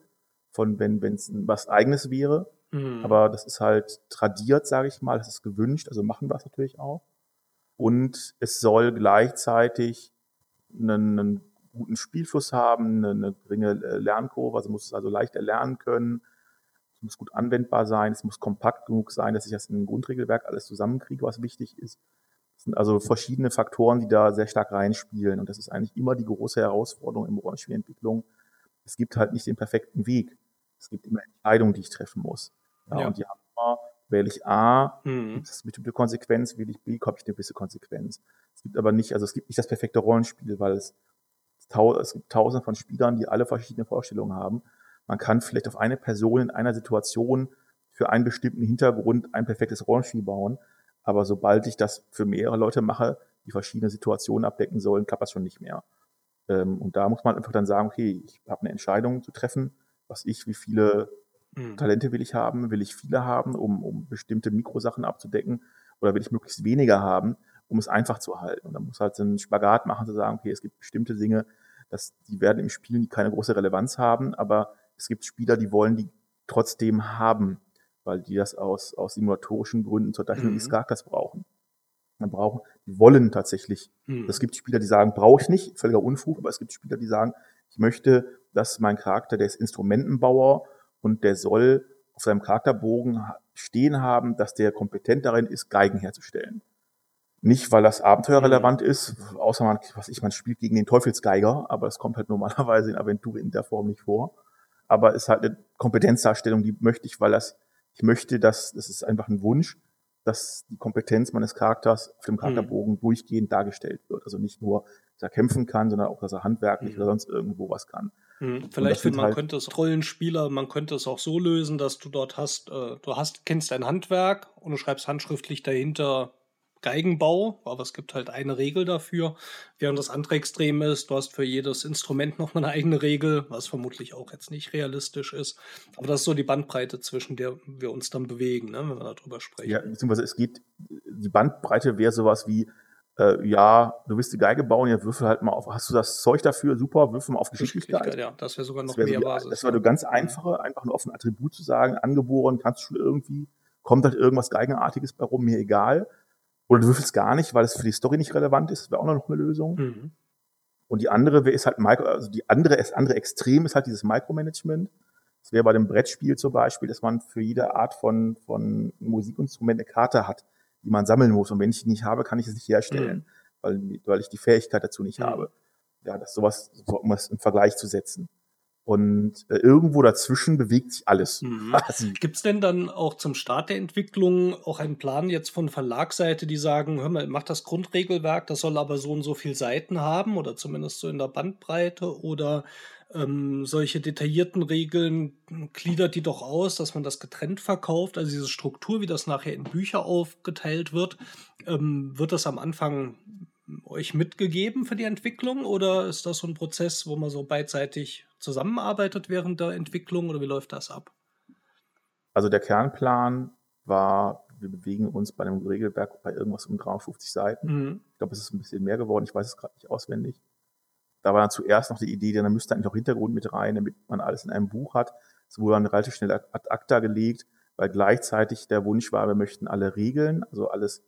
von wenn es was eigenes wäre. Mhm. Aber das ist halt tradiert, sage ich mal, das ist gewünscht, also machen wir es natürlich auch. Und es soll gleichzeitig einen, einen guten Spielfluss haben, eine, eine geringe Lernkurve, also muss es also leicht erlernen können es muss gut anwendbar sein, es muss kompakt genug sein, dass ich das in ein Grundregelwerk alles zusammenkriege, was wichtig ist. Es sind also verschiedene Faktoren, die da sehr stark reinspielen. Und das ist eigentlich immer die große Herausforderung im Rollenspielentwicklung. Es gibt halt nicht den perfekten Weg. Es gibt immer Entscheidungen, die ich treffen muss. Ja, ja. Und die haben immer, wähle ich A, mhm. gibt es eine bestimmte Konsequenz, wähle ich B, habe ich eine gewisse Konsequenz. Es gibt aber nicht, also es gibt nicht das perfekte Rollenspiel, weil es, es gibt tausende von Spielern, die alle verschiedene Vorstellungen haben. Man kann vielleicht auf eine Person in einer Situation für einen bestimmten Hintergrund ein perfektes Rollenspiel bauen. Aber sobald ich das für mehrere Leute mache, die verschiedene Situationen abdecken sollen, klappt das schon nicht mehr. Ähm, und da muss man einfach dann sagen, okay, ich habe eine Entscheidung zu treffen, was ich, wie viele mhm. Talente will ich haben, will ich viele haben, um, um bestimmte Mikrosachen abzudecken, oder will ich möglichst weniger haben, um es einfach zu halten. Und dann muss halt so einen Spagat machen, zu sagen, okay, es gibt bestimmte Dinge, dass die werden im Spiel keine große Relevanz haben, aber es gibt Spieler, die wollen die trotzdem haben, weil die das aus, aus simulatorischen Gründen zur Darstellung mhm. des Charakters brauchen. Man braucht, die wollen tatsächlich. Mhm. Es gibt Spieler, die sagen, brauche ich nicht, völliger Unfug, aber es gibt Spieler, die sagen, ich möchte, dass mein Charakter, der ist Instrumentenbauer und der soll auf seinem Charakterbogen stehen haben, dass der kompetent darin ist, Geigen herzustellen. Nicht, weil das Abenteuer relevant mhm. ist, außer man, was ich, man spielt gegen den Teufelsgeiger, aber das kommt halt normalerweise in Aventur in der Form nicht vor aber ist halt eine Kompetenzdarstellung, die möchte ich, weil das, ich möchte, dass, das ist einfach ein Wunsch, dass die Kompetenz meines Charakters auf dem mhm. Charakterbogen mhm. durchgehend dargestellt wird. Also nicht nur, dass er kämpfen kann, sondern auch, dass er handwerklich mhm. oder sonst irgendwo was kann. Mhm. Vielleicht man halt könnte es Rollenspieler, man könnte es auch so lösen, dass du dort hast, äh, du hast, kennst dein Handwerk und du schreibst handschriftlich dahinter Geigenbau, aber es gibt halt eine Regel dafür. Während das andere Extrem ist, du hast für jedes Instrument noch mal eine eigene Regel, was vermutlich auch jetzt nicht realistisch ist. Aber das ist so die Bandbreite, zwischen der wir uns dann bewegen, ne, wenn wir darüber sprechen. Ja, beziehungsweise es geht, die Bandbreite wäre sowas wie, äh, ja, du willst die Geige bauen, ja, würfel halt mal auf, hast du das Zeug dafür, super, würfel mal auf Geschicklichkeit. Geschicklichkeit ja, das wäre sogar noch mehr so Basis. Das wäre so ganz einfache, einfach nur auf ein Attribut zu sagen, angeboren, kannst du schon irgendwie, kommt halt irgendwas Geigenartiges bei rum, mir egal oder du würfelst gar nicht, weil es für die Story nicht relevant ist. Das wäre auch noch eine Lösung. Mhm. Und die andere ist halt Micro, also die andere, das andere Extrem ist halt dieses Micromanagement. Das wäre bei dem Brettspiel zum Beispiel, dass man für jede Art von, von Musikinstrument eine Karte hat, die man sammeln muss. Und wenn ich die nicht habe, kann ich es nicht herstellen. Mhm. weil, weil ich die Fähigkeit dazu nicht mhm. habe. Ja, das sowas, so, um es im Vergleich zu setzen. Und äh, irgendwo dazwischen bewegt sich alles. Mhm. [LAUGHS] Gibt es denn dann auch zum Start der Entwicklung auch einen Plan jetzt von Verlagsseite, die sagen, hör mal, mach das Grundregelwerk, das soll aber so und so viele Seiten haben oder zumindest so in der Bandbreite oder ähm, solche detaillierten Regeln gliedert die doch aus, dass man das getrennt verkauft. Also diese Struktur, wie das nachher in Bücher aufgeteilt wird, ähm, wird das am Anfang euch mitgegeben für die Entwicklung oder ist das so ein Prozess, wo man so beidseitig zusammenarbeitet während der Entwicklung oder wie läuft das ab? Also der Kernplan war, wir bewegen uns bei einem Regelwerk bei irgendwas um 350 Seiten. Mhm. Ich glaube, es ist ein bisschen mehr geworden, ich weiß es gerade nicht auswendig. Da war dann zuerst noch die Idee, dann müsste eigentlich auch Hintergrund mit rein, damit man alles in einem Buch hat. Es wurde dann relativ schnell ad acta gelegt, weil gleichzeitig der Wunsch war, wir möchten alle Regeln, also alles,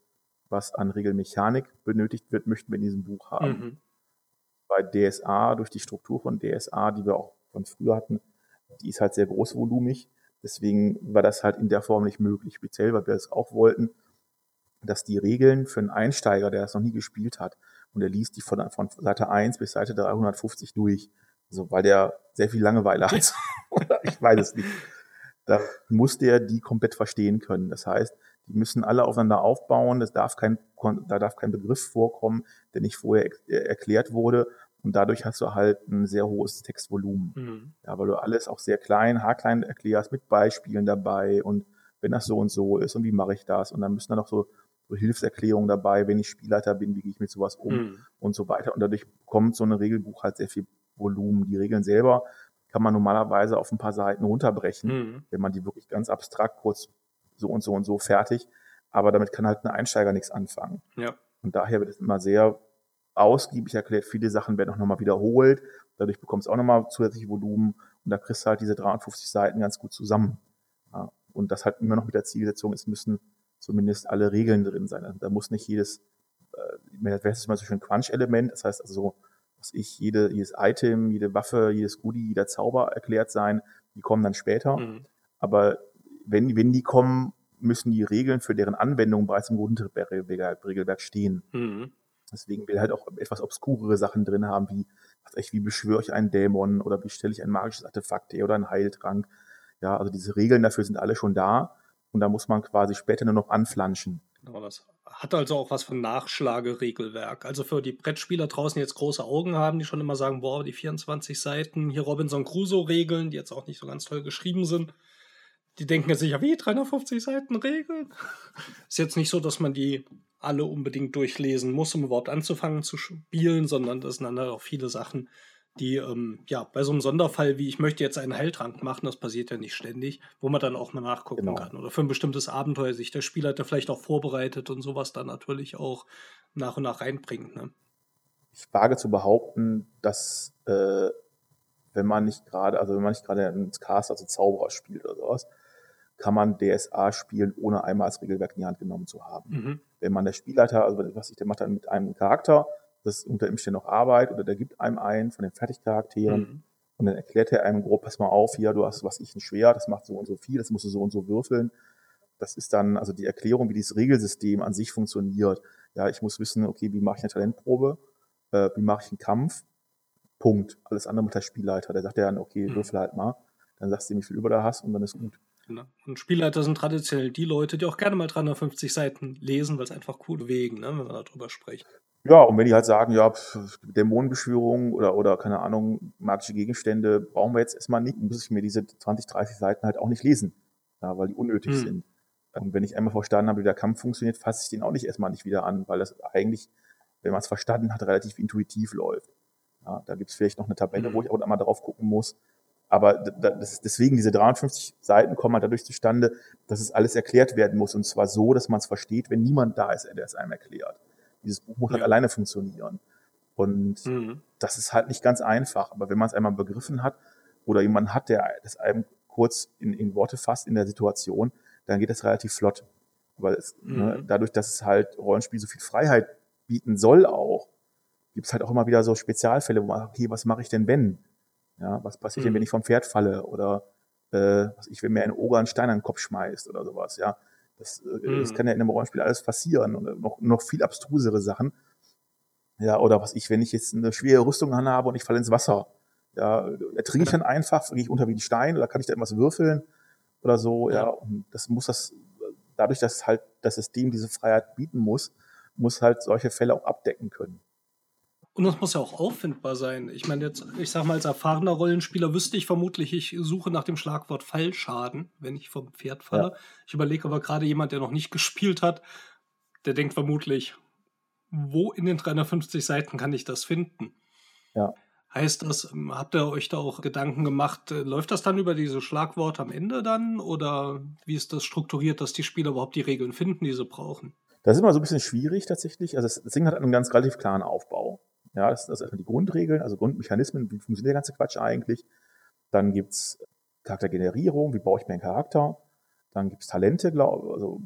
was an Regelmechanik benötigt wird, möchten wir in diesem Buch haben. Mhm. Bei DSA, durch die Struktur von DSA, die wir auch von früher hatten, die ist halt sehr großvolumig. Deswegen war das halt in der Form nicht möglich, speziell, weil wir es auch wollten, dass die Regeln für einen Einsteiger, der das noch nie gespielt hat, und er liest die von, von Seite 1 bis Seite 350 durch, also weil der sehr viel Langeweile hat. [LAUGHS] ich weiß es nicht. Da muss der die komplett verstehen können. Das heißt, die müssen alle aufeinander aufbauen. Das darf kein, da darf kein Begriff vorkommen, der nicht vorher erklärt wurde. Und dadurch hast du halt ein sehr hohes Textvolumen. Mhm. Ja, weil du alles auch sehr klein, haarklein erklärst, mit Beispielen dabei und wenn das so und so ist und wie mache ich das? Und dann müssen da noch so so Hilfserklärungen dabei, wenn ich Spielleiter bin, wie gehe ich mit sowas um mhm. und so weiter. Und dadurch kommt so ein Regelbuch halt sehr viel Volumen. Die Regeln selber kann man normalerweise auf ein paar Seiten runterbrechen, mhm. wenn man die wirklich ganz abstrakt kurz so und so und so fertig. Aber damit kann halt ein Einsteiger nichts anfangen. Ja. Und daher wird es immer sehr ausgiebig erklärt. Viele Sachen werden auch nochmal wiederholt. Dadurch bekommst du auch nochmal zusätzliche Volumen. Und da kriegst du halt diese 350 Seiten ganz gut zusammen. Ja. Und das halt immer noch mit der Zielsetzung, es müssen zumindest alle Regeln drin sein. Also da muss nicht jedes, äh, das ist immer so schön Crunch-Element, das heißt also so, was ich, jede, jedes Item, jede Waffe, jedes Goodie, jeder Zauber erklärt sein, die kommen dann später. Mhm. Aber wenn, wenn die kommen, müssen die Regeln für deren Anwendung bereits im Grundregelwerk stehen. Mhm. Deswegen will halt auch etwas obskurere Sachen drin haben, wie, was ich, wie beschwöre ich einen Dämon oder wie stelle ich ein magisches Artefakt her oder einen Heiltrank. Ja, also diese Regeln dafür sind alle schon da. Und da muss man quasi später nur noch anflanschen. Genau, das hat also auch was von Nachschlageregelwerk. Also für die Brettspieler draußen jetzt große Augen haben, die schon immer sagen, boah, die 24 Seiten, hier Robinson Crusoe-Regeln, die jetzt auch nicht so ganz toll geschrieben sind. Die denken jetzt sicher, wie 350 Seiten Regeln? [LAUGHS] Ist jetzt nicht so, dass man die alle unbedingt durchlesen muss, um überhaupt anzufangen zu spielen, sondern das sind dann halt auch viele Sachen, die, ähm, ja, bei so einem Sonderfall wie ich möchte jetzt einen Heiltrank machen, das passiert ja nicht ständig, wo man dann auch mal nachgucken genau. kann. Oder für ein bestimmtes Abenteuer sich der Spielleiter vielleicht auch vorbereitet und sowas dann natürlich auch nach und nach reinbringt. Ne? Ich wage zu behaupten, dass äh, wenn man nicht gerade, also wenn man nicht gerade ein Cast, also Zauberer spielt oder sowas, kann man DSA spielen, ohne einmal als Regelwerk in die Hand genommen zu haben. Mhm. Wenn man der Spielleiter, also was ich, der macht dann mit einem Charakter, das ist unter Umständen noch Arbeit oder der gibt einem einen von den Fertigcharakteren mhm. und dann erklärt er einem grob, pass mal auf, hier, du hast was ich ein Schwert, das macht so und so viel, das musst du so und so würfeln. Das ist dann also die Erklärung, wie dieses Regelsystem an sich funktioniert. Ja, ich muss wissen, okay, wie mache ich eine Talentprobe, äh, wie mache ich einen Kampf, Punkt. Alles andere mit der Spielleiter. Der sagt ja dann, okay, mhm. würfel halt mal. Dann sagst du, wie viel über da hast und dann ist gut. Genau. Und Spielleiter sind traditionell die Leute, die auch gerne mal 350 Seiten lesen, weil es einfach cool bewegen, ne, wenn man darüber spricht. Ja, und wenn die halt sagen, ja, Dämonenbeschwörung oder, oder keine Ahnung, magische Gegenstände brauchen wir jetzt erstmal nicht, muss ich mir diese 20, 30 Seiten halt auch nicht lesen, ja, weil die unnötig hm. sind. Und wenn ich einmal verstanden habe, wie der Kampf funktioniert, fasse ich den auch nicht erstmal nicht wieder an, weil das eigentlich, wenn man es verstanden hat, relativ intuitiv läuft. Ja, da gibt's vielleicht noch eine Tabelle, hm. wo ich auch einmal drauf gucken muss. Aber das ist deswegen diese 53 Seiten kommen halt dadurch zustande, dass es alles erklärt werden muss. Und zwar so, dass man es versteht, wenn niemand da ist, der es einem erklärt. Dieses Buch muss halt alleine funktionieren. Und mhm. das ist halt nicht ganz einfach. Aber wenn man es einmal begriffen hat oder jemand hat, der das einem kurz in, in Worte fasst in der Situation, dann geht das relativ flott. Weil es, ne, mhm. ne, dadurch, dass es halt Rollenspiel so viel Freiheit bieten soll auch, gibt es halt auch immer wieder so Spezialfälle, wo man, okay, was mache ich denn wenn? Ja, was passiert mhm. denn, wenn ich vom Pferd falle? Oder äh, was ich, wenn mir ein Oger einen Stein an den Kopf schmeißt oder sowas, ja. Das, äh, mhm. das kann ja in einem Rollenspiel alles passieren und noch, noch viel abstrusere Sachen. Ja, oder was ich, wenn ich jetzt eine schwere Rüstung habe und ich falle ins Wasser. Ja, ertrinke ich dann einfach, gehe ich unter wie ein Stein oder kann ich da irgendwas würfeln oder so, ja. ja. Und das muss das, dadurch, dass halt das System diese Freiheit bieten muss, muss halt solche Fälle auch abdecken können. Und das muss ja auch auffindbar sein. Ich meine, jetzt, ich sag mal, als erfahrener Rollenspieler wüsste ich vermutlich, ich suche nach dem Schlagwort Fallschaden, wenn ich vom Pferd falle. Ja. Ich überlege aber gerade jemand, der noch nicht gespielt hat, der denkt vermutlich, wo in den 350 Seiten kann ich das finden? Ja. Heißt das, ähm, habt ihr euch da auch Gedanken gemacht, äh, läuft das dann über diese Schlagworte am Ende dann? Oder wie ist das strukturiert, dass die Spieler überhaupt die Regeln finden, die sie brauchen? Das ist immer so ein bisschen schwierig tatsächlich. Also das Ding hat einen ganz relativ klaren Aufbau. Ja, das, sind erstmal die Grundregeln, also Grundmechanismen, wie funktioniert der ganze Quatsch eigentlich. Dann gibt's Charaktergenerierung, wie baue ich mir einen Charakter. Dann gibt's Talente, glaube also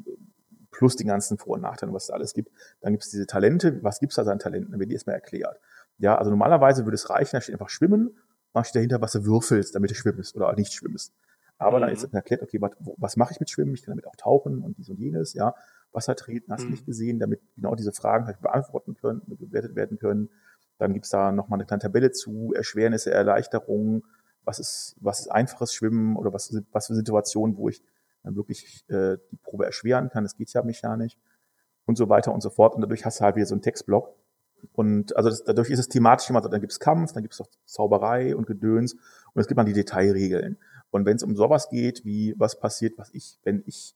plus die ganzen Vor- und Nachteile, was es alles gibt. Dann gibt's diese Talente, was gibt's da an Talenten, dann wird die erstmal erklärt. Ja, also normalerweise würde es reichen, da steht einfach schwimmen, dann steht dahinter, was du würfelst, damit du schwimmst oder nicht schwimmst. Aber mhm. dann ist erklärt, okay, was, was mache ich mit Schwimmen? Ich kann damit auch tauchen und dies und jenes, ja. Wasser treten, hast du mhm. nicht gesehen, damit genau diese Fragen halt beantworten können, bewertet werden können. Dann gibt's da nochmal eine kleine Tabelle zu, Erschwernisse, Erleichterungen, was ist, was ist einfaches Schwimmen oder was, was für Situationen, wo ich dann wirklich äh, die Probe erschweren kann, das geht ja mechanisch und so weiter und so fort. Und dadurch hast du halt wieder so einen Textblock. Und also das, dadurch ist es thematisch immer so, dann gibt's Kampf, dann gibt's doch Zauberei und Gedöns und es gibt dann die Detailregeln. Und wenn es um sowas geht, wie was passiert, was ich, wenn ich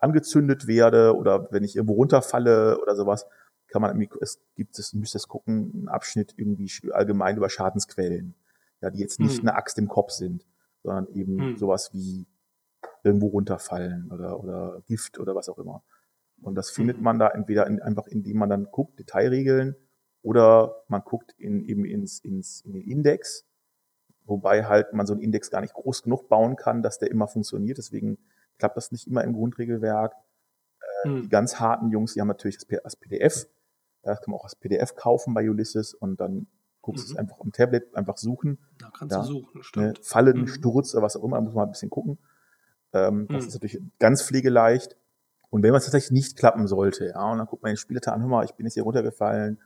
angezündet werde oder wenn ich irgendwo runterfalle oder sowas, kann man, es gibt es, müsste es gucken, einen Abschnitt irgendwie allgemein über Schadensquellen, ja, die jetzt nicht hm. eine Axt im Kopf sind, sondern eben hm. sowas wie irgendwo runterfallen oder, oder Gift oder was auch immer. Und das findet hm. man da entweder in, einfach, indem man dann guckt, Detailregeln, oder man guckt in, eben ins, ins, in den Index, wobei halt man so einen Index gar nicht groß genug bauen kann, dass der immer funktioniert. Deswegen klappt das nicht immer im Grundregelwerk. Äh, hm. Die ganz harten Jungs, die haben natürlich das, das PDF. Das kann man auch als PDF kaufen bei Ulysses und dann guckst du mhm. es einfach am Tablet, einfach suchen. Da kannst ja, du suchen, ne, stimmt. Ne, Fallen, mhm. Sturz oder was auch immer, da muss man ein bisschen gucken. Ähm, das mhm. ist natürlich ganz pflegeleicht. Und wenn man es tatsächlich nicht klappen sollte, ja, und dann guckt man den Spieler an, hör mal, ich bin jetzt hier runtergefallen,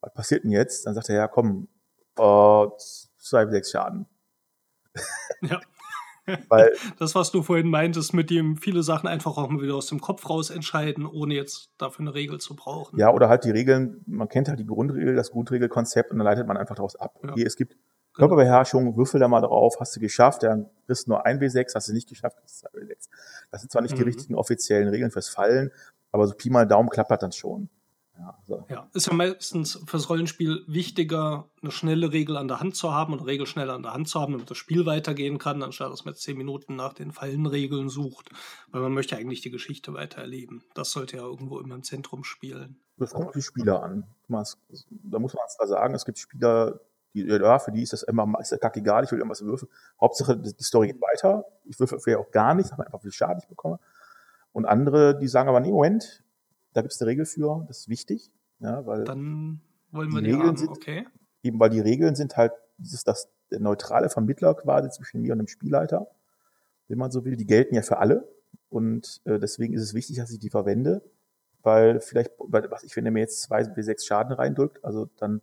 was passiert denn jetzt? Dann sagt er, ja, komm, äh, zwei bis sechs Schaden. Ja. [LAUGHS] Weil, [LAUGHS] das, was du vorhin meintest, mit dem viele Sachen einfach auch mal wieder aus dem Kopf raus entscheiden, ohne jetzt dafür eine Regel zu brauchen. Ja, oder halt die Regeln, man kennt halt die Grundregel, das Grundregelkonzept und dann leitet man einfach daraus ab. Okay, ja. es gibt genau. Körperbeherrschung, würfel da mal drauf, hast du geschafft, dann kriegst du nur ein W6, hast du nicht geschafft, kriegst du zwei W6. Das sind zwar nicht mhm. die richtigen offiziellen Regeln fürs Fallen, aber so Pi mal Daumen klappert dann schon. Ja, so. ja, ist ja meistens fürs Rollenspiel wichtiger, eine schnelle Regel an der Hand zu haben und Regel schnell an der Hand zu haben, damit das Spiel weitergehen kann, anstatt dass man zehn Minuten nach den Fallenregeln sucht, weil man möchte eigentlich die Geschichte weiter erleben. Das sollte ja irgendwo immer im Zentrum spielen. Das kommt auf die Spieler an. Da muss man zwar sagen, es gibt Spieler, die, ja, für die ist das immer ist der Kack egal, ich will irgendwas würfeln. Hauptsache, die Story geht weiter. Ich würfel vielleicht auch gar nichts, habe einfach viel Schaden ich bekomme. Und andere, die sagen aber, nee, Moment, da gibt es eine Regel für, das ist wichtig. Ja, weil Dann wollen wir die, die Regeln haben. sind, okay. Eben weil die Regeln sind halt dieses, das, der neutrale Vermittler quasi zwischen mir und dem Spielleiter, wenn man so will. Die gelten ja für alle. Und äh, deswegen ist es wichtig, dass ich die verwende, weil vielleicht, weil, was ich, wenn er mir jetzt zwei bis sechs Schaden reindrückt, also dann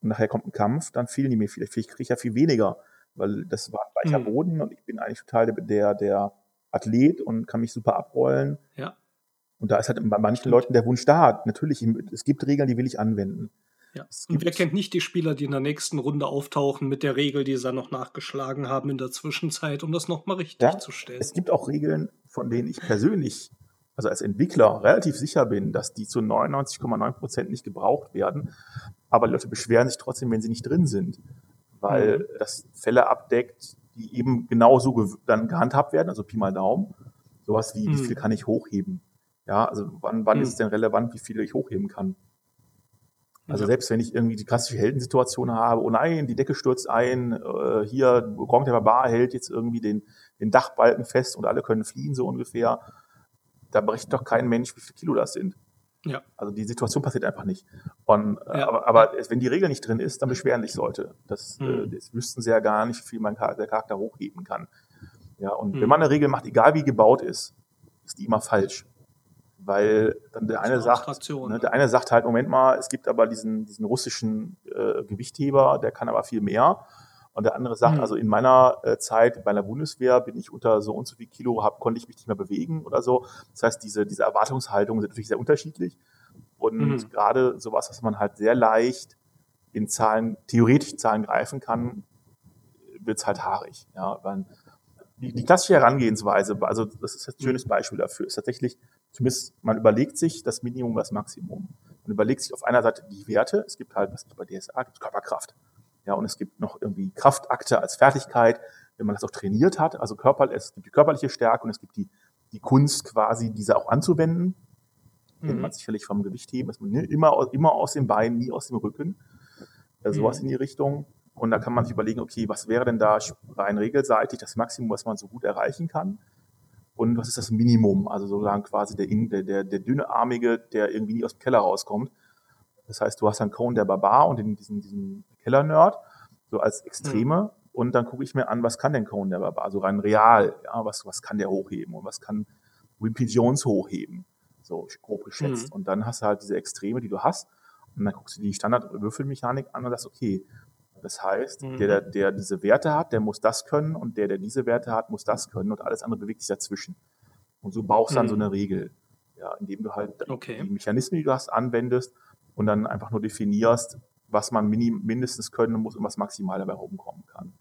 nachher kommt ein Kampf, dann fehlen die mir vielleicht, vielleicht kriege ich ja viel weniger, weil das war ein weicher mhm. Boden und ich bin eigentlich total der, der Athlet und kann mich super abrollen. Ja. Und da ist halt bei manchen Leuten der Wunsch da. Natürlich, es gibt Regeln, die will ich anwenden. Ja. Und wer kennt nicht die Spieler, die in der nächsten Runde auftauchen mit der Regel, die sie dann noch nachgeschlagen haben in der Zwischenzeit, um das nochmal richtig ja, zu stellen? Es gibt auch Regeln, von denen ich persönlich, also als Entwickler, relativ sicher bin, dass die zu 99,9 Prozent nicht gebraucht werden. Aber die Leute beschweren sich trotzdem, wenn sie nicht drin sind, weil mhm. das Fälle abdeckt, die eben genauso dann gehandhabt werden, also Pi mal Daumen. Sowas wie, mhm. wie viel kann ich hochheben? Ja, also wann, wann hm. ist es denn relevant, wie viel ich hochheben kann? Also ja. selbst wenn ich irgendwie die klassische Heldensituation habe, oh nein, die Decke stürzt ein, äh, hier Gronk der Barbar hält jetzt irgendwie den, den Dachbalken fest und alle können fliehen so ungefähr, da berichtet doch kein Mensch, wie viel Kilo das sind. Ja. Also die Situation passiert einfach nicht. Und, äh, ja. aber, aber wenn die Regel nicht drin ist, dann beschweren sich Leute. Das, mhm. äh, das wüssten sie ja gar nicht, wie viel Charakter, der Charakter hochheben kann. Ja, und mhm. wenn man eine Regel macht, egal wie gebaut ist, ist die immer falsch weil dann der eine sagt, ne, der eine sagt halt, Moment mal, es gibt aber diesen, diesen russischen äh, Gewichtheber, der kann aber viel mehr. Und der andere sagt, mhm. also in meiner äh, Zeit bei der Bundeswehr bin ich unter so und so viel Kilo, hab, konnte ich mich nicht mehr bewegen oder so. Das heißt, diese, diese Erwartungshaltungen sind natürlich sehr unterschiedlich. Und mhm. gerade sowas, was man halt sehr leicht in Zahlen, theoretisch Zahlen greifen kann, wird's halt haarig. Ja, weil die, die klassische Herangehensweise, also das ist ein schönes Beispiel dafür, ist tatsächlich, zumindest man überlegt sich das Minimum, das Maximum. Man überlegt sich auf einer Seite die Werte, es gibt halt, was es bei DSA gibt, Körperkraft. Ja, und es gibt noch irgendwie Kraftakte als Fertigkeit, wenn man das auch trainiert hat. Also Körper, es gibt die körperliche Stärke und es gibt die, die Kunst quasi, diese auch anzuwenden. Mhm. Kennt man sicherlich vom Gewichtheben, dass man ne, immer, immer aus den Beinen, nie aus dem Rücken. Sowas mhm. in die Richtung. Und da kann man sich überlegen, okay, was wäre denn da rein regelseitig das Maximum, was man so gut erreichen kann? Und was ist das Minimum? Also sozusagen quasi der, der, der, der dünne Armige, der irgendwie nie aus dem Keller rauskommt. Das heißt, du hast dann Cohen der Barbar und den, diesen, diesen Keller-Nerd, so als Extreme. Mhm. Und dann gucke ich mir an, was kann denn Cohen der Barbar? So rein real, ja, was, was kann der hochheben und was kann Wimpy Jones hochheben? So grob geschätzt. Mhm. Und dann hast du halt diese Extreme, die du hast. Und dann guckst du die Standardwürfelmechanik an und sagst, okay, das heißt, mhm. der, der diese Werte hat, der muss das können und der, der diese Werte hat, muss das können und alles andere bewegt sich dazwischen. Und so baust du mhm. dann so eine Regel, ja, indem du halt okay. die Mechanismen, die du hast, anwendest und dann einfach nur definierst, was man mindestens können muss und was maximal dabei rumkommen kann.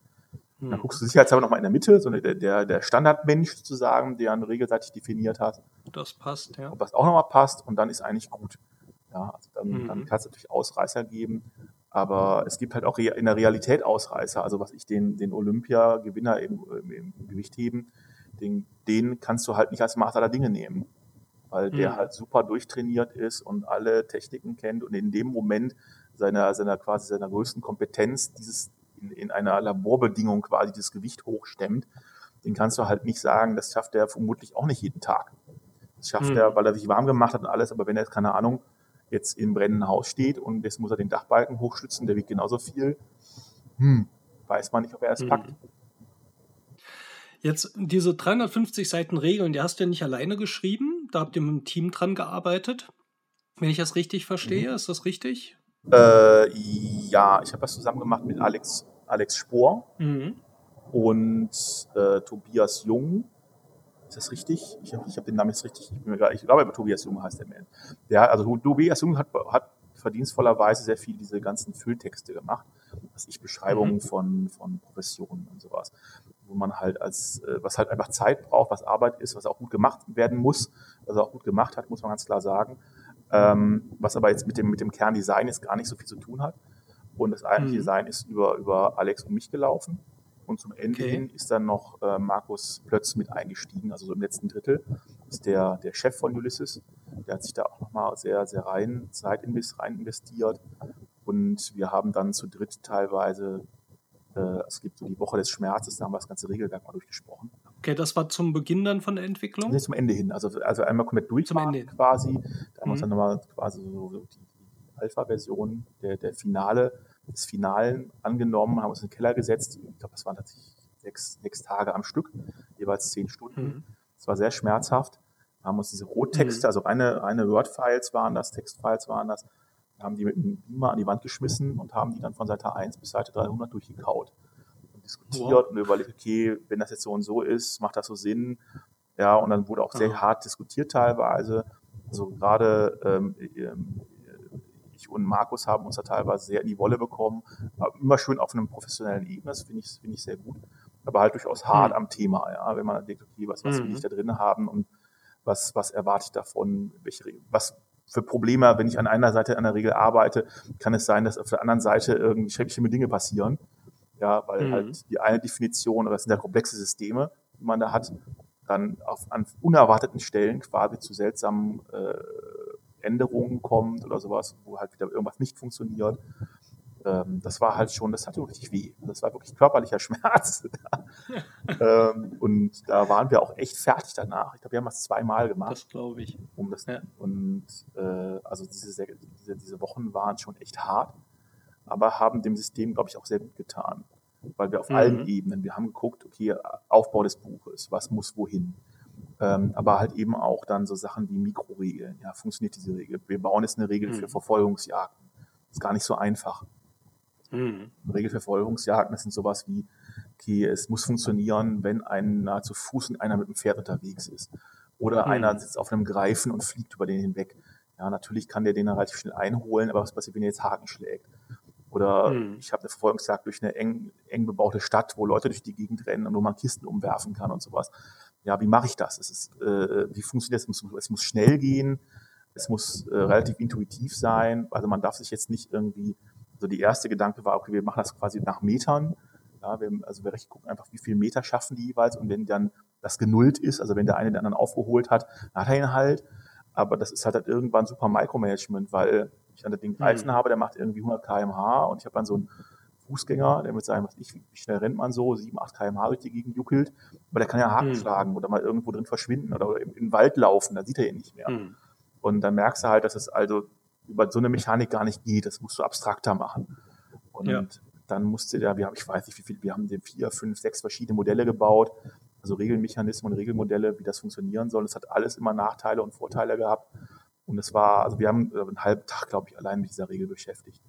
Mhm. Dann guckst du sicherheitshalber nochmal in der Mitte, so der, der, der Standardmensch sozusagen, der eine regelseitig definiert hat. Das passt, ja. Ob das auch nochmal passt und dann ist eigentlich gut. Ja, also dann, mhm. dann kann es natürlich Ausreißer geben, aber es gibt halt auch in der Realität Ausreißer. Also was ich den, den Olympiagewinner im, im, Gewichtheben, den, den kannst du halt nicht als Maß aller Dinge nehmen. Weil der mhm. halt super durchtrainiert ist und alle Techniken kennt und in dem Moment seiner, seiner quasi seiner größten Kompetenz dieses in, in einer Laborbedingung quasi das Gewicht hochstemmt, den kannst du halt nicht sagen, das schafft er vermutlich auch nicht jeden Tag. Das schafft mhm. er, weil er sich warm gemacht hat und alles, aber wenn er jetzt, keine Ahnung, jetzt im brennenden Haus steht und jetzt muss er den Dachbalken hochschützen, der wiegt genauso viel. Hm, weiß man nicht, ob er es hm. packt. Jetzt diese 350 Seiten Regeln, die hast du ja nicht alleine geschrieben, da habt ihr mit einem Team dran gearbeitet. Wenn ich das richtig verstehe, mhm. ist das richtig? Äh, ja, ich habe das zusammen gemacht mit Alex, Alex Spohr mhm. und äh, Tobias Jung ist das richtig? Ich, ich habe den Namen jetzt richtig. Ich, mir, ich glaube, Tobias Jung heißt der Man. Ja, also Tobias Jung hat, hat verdienstvollerweise sehr viel diese ganzen Fülltexte gemacht, was ich Beschreibungen mhm. von, von Professionen und sowas, wo man halt als, äh, was halt einfach Zeit braucht, was Arbeit ist, was auch gut gemacht werden muss, was er auch gut gemacht hat, muss man ganz klar sagen, ähm, was aber jetzt mit dem, mit dem Kerndesign jetzt gar nicht so viel zu tun hat. Und das eigentliche mhm. Design ist über, über Alex und mich gelaufen. Und zum Ende okay. hin ist dann noch äh, Markus Plötz mit eingestiegen, also so im letzten Drittel ist der, der Chef von Ulysses. Der hat sich da auch nochmal sehr, sehr rein Zeit rein investiert. Und wir haben dann zu dritt teilweise, äh, es gibt so die Woche des Schmerzes, da haben wir das ganze Regelwerk mal durchgesprochen. Okay, das war zum Beginn dann von der Entwicklung? Nee, zum Ende hin. Also, also einmal komplett durch zum Ende quasi. Da haben wir uns mhm. dann nochmal quasi so, so die Alpha-Version, der, der Finale des Finalen angenommen, haben uns in den Keller gesetzt. Ich glaube, das waren tatsächlich sechs, sechs Tage am Stück, jeweils zehn Stunden. Mhm. Das war sehr schmerzhaft. Wir haben uns diese Rohtexte, mhm. also reine, reine Word-Files waren das, Textfiles waren das, haben die mit dem Beamer an die Wand geschmissen und haben die dann von Seite 1 bis Seite 300 durchgekaut und diskutiert wow. und überlegt, okay, wenn das jetzt so und so ist, macht das so Sinn? Ja, und dann wurde auch sehr hart diskutiert teilweise. Also gerade ähm, ähm ich und Markus haben uns da teilweise sehr in die Wolle bekommen. Immer schön auf einem professionellen Ebene, das finde ich, finde ich sehr gut. Aber halt durchaus hart mhm. am Thema, ja, wenn man denkt, okay, was, was will ich mhm. da drin haben und was, was erwarte ich davon, welche, was für Probleme, wenn ich an einer Seite an der Regel arbeite, kann es sein, dass auf der anderen Seite irgendwie schreckliche Dinge passieren. Ja, weil mhm. halt die eine Definition, oder das sind ja komplexe Systeme, die man da hat, dann auf, an unerwarteten Stellen quasi zu seltsamen äh, Änderungen kommt oder sowas, wo halt wieder irgendwas nicht funktioniert. Ähm, das war halt schon, das hatte wirklich weh. Das war wirklich körperlicher [LAUGHS] Schmerz. ähm, und da waren wir auch echt fertig danach. Ich glaube, wir haben das zweimal gemacht. Das glaube ich. Um das, ja. Und äh, also diese, diese, diese Wochen waren schon echt hart, aber haben dem System, glaube ich, auch sehr gut getan. Weil wir auf mhm. allen Ebenen, wir haben geguckt, okay, Aufbau des Buches, was muss wohin Ähm, aber halt eben auch dann so Sachen wie Mikroregeln. Ja, funktioniert diese Regel? Wir bauen jetzt eine Regel mhm. für Verfolgungsjagden. Ist gar nicht so einfach. Mhm. Regel für Verfolgungsjagden, das sind sowas wie, okay, es muss funktionieren, wenn einer zu Fuß und einer mit dem Pferd unterwegs ist. Oder mhm. einer sitzt auf einem Greifen und fliegt über den hinweg. Ja, natürlich kann der den relativ schnell einholen, aber was passiert, wenn er jetzt Haken schlägt? Oder mhm. ich habe eine Verfolgungsjagd durch eine eng, eng bebaute Stadt, wo Leute durch die Gegend rennen und wo man Kisten umwerfen kann und sowas. Ja, wie mache ich das? Es ist, äh, wie funktioniert das? Es muss, es muss schnell gehen, es muss äh, relativ intuitiv sein. Also man darf sich jetzt nicht irgendwie, also die erste Gedanke war, okay, wir machen das quasi nach Metern. Ja, wir, also wir gucken einfach, wie viele Meter schaffen die jeweils und wenn dann das genullt ist, also wenn der eine den anderen aufgeholt hat, dann hat er ihn halt. Aber das ist halt, halt irgendwann super Micromanagement, weil ich dann das Ding Reifen mhm. habe, der macht irgendwie 100 kmh und ich habe dann so einen Fußgänger, der mit seinem, was ich, wie schnell rennt man so, 7, 8 kmh durch die Gegend juckelt, aber der kann ja Haken mhm. schlagen oder mal irgendwo drin verschwinden oder in den Wald laufen, da sieht er ihn nicht mehr. Mhm. Und dann merkst du halt, dass es also über so eine Mechanik gar nicht geht, das musst du abstrakter machen. Und ja. dann musste der, wir haben, ich weiß nicht wie viel, wir haben vier, fünf, sechs verschiedene Modelle gebaut, also Regelmechanismen und Regelmodelle, wie das funktionieren soll. Es hat alles immer Nachteile und Vorteile gehabt. Und es war, also wir haben einen halben Tag, glaube ich, allein mit dieser Regel beschäftigt,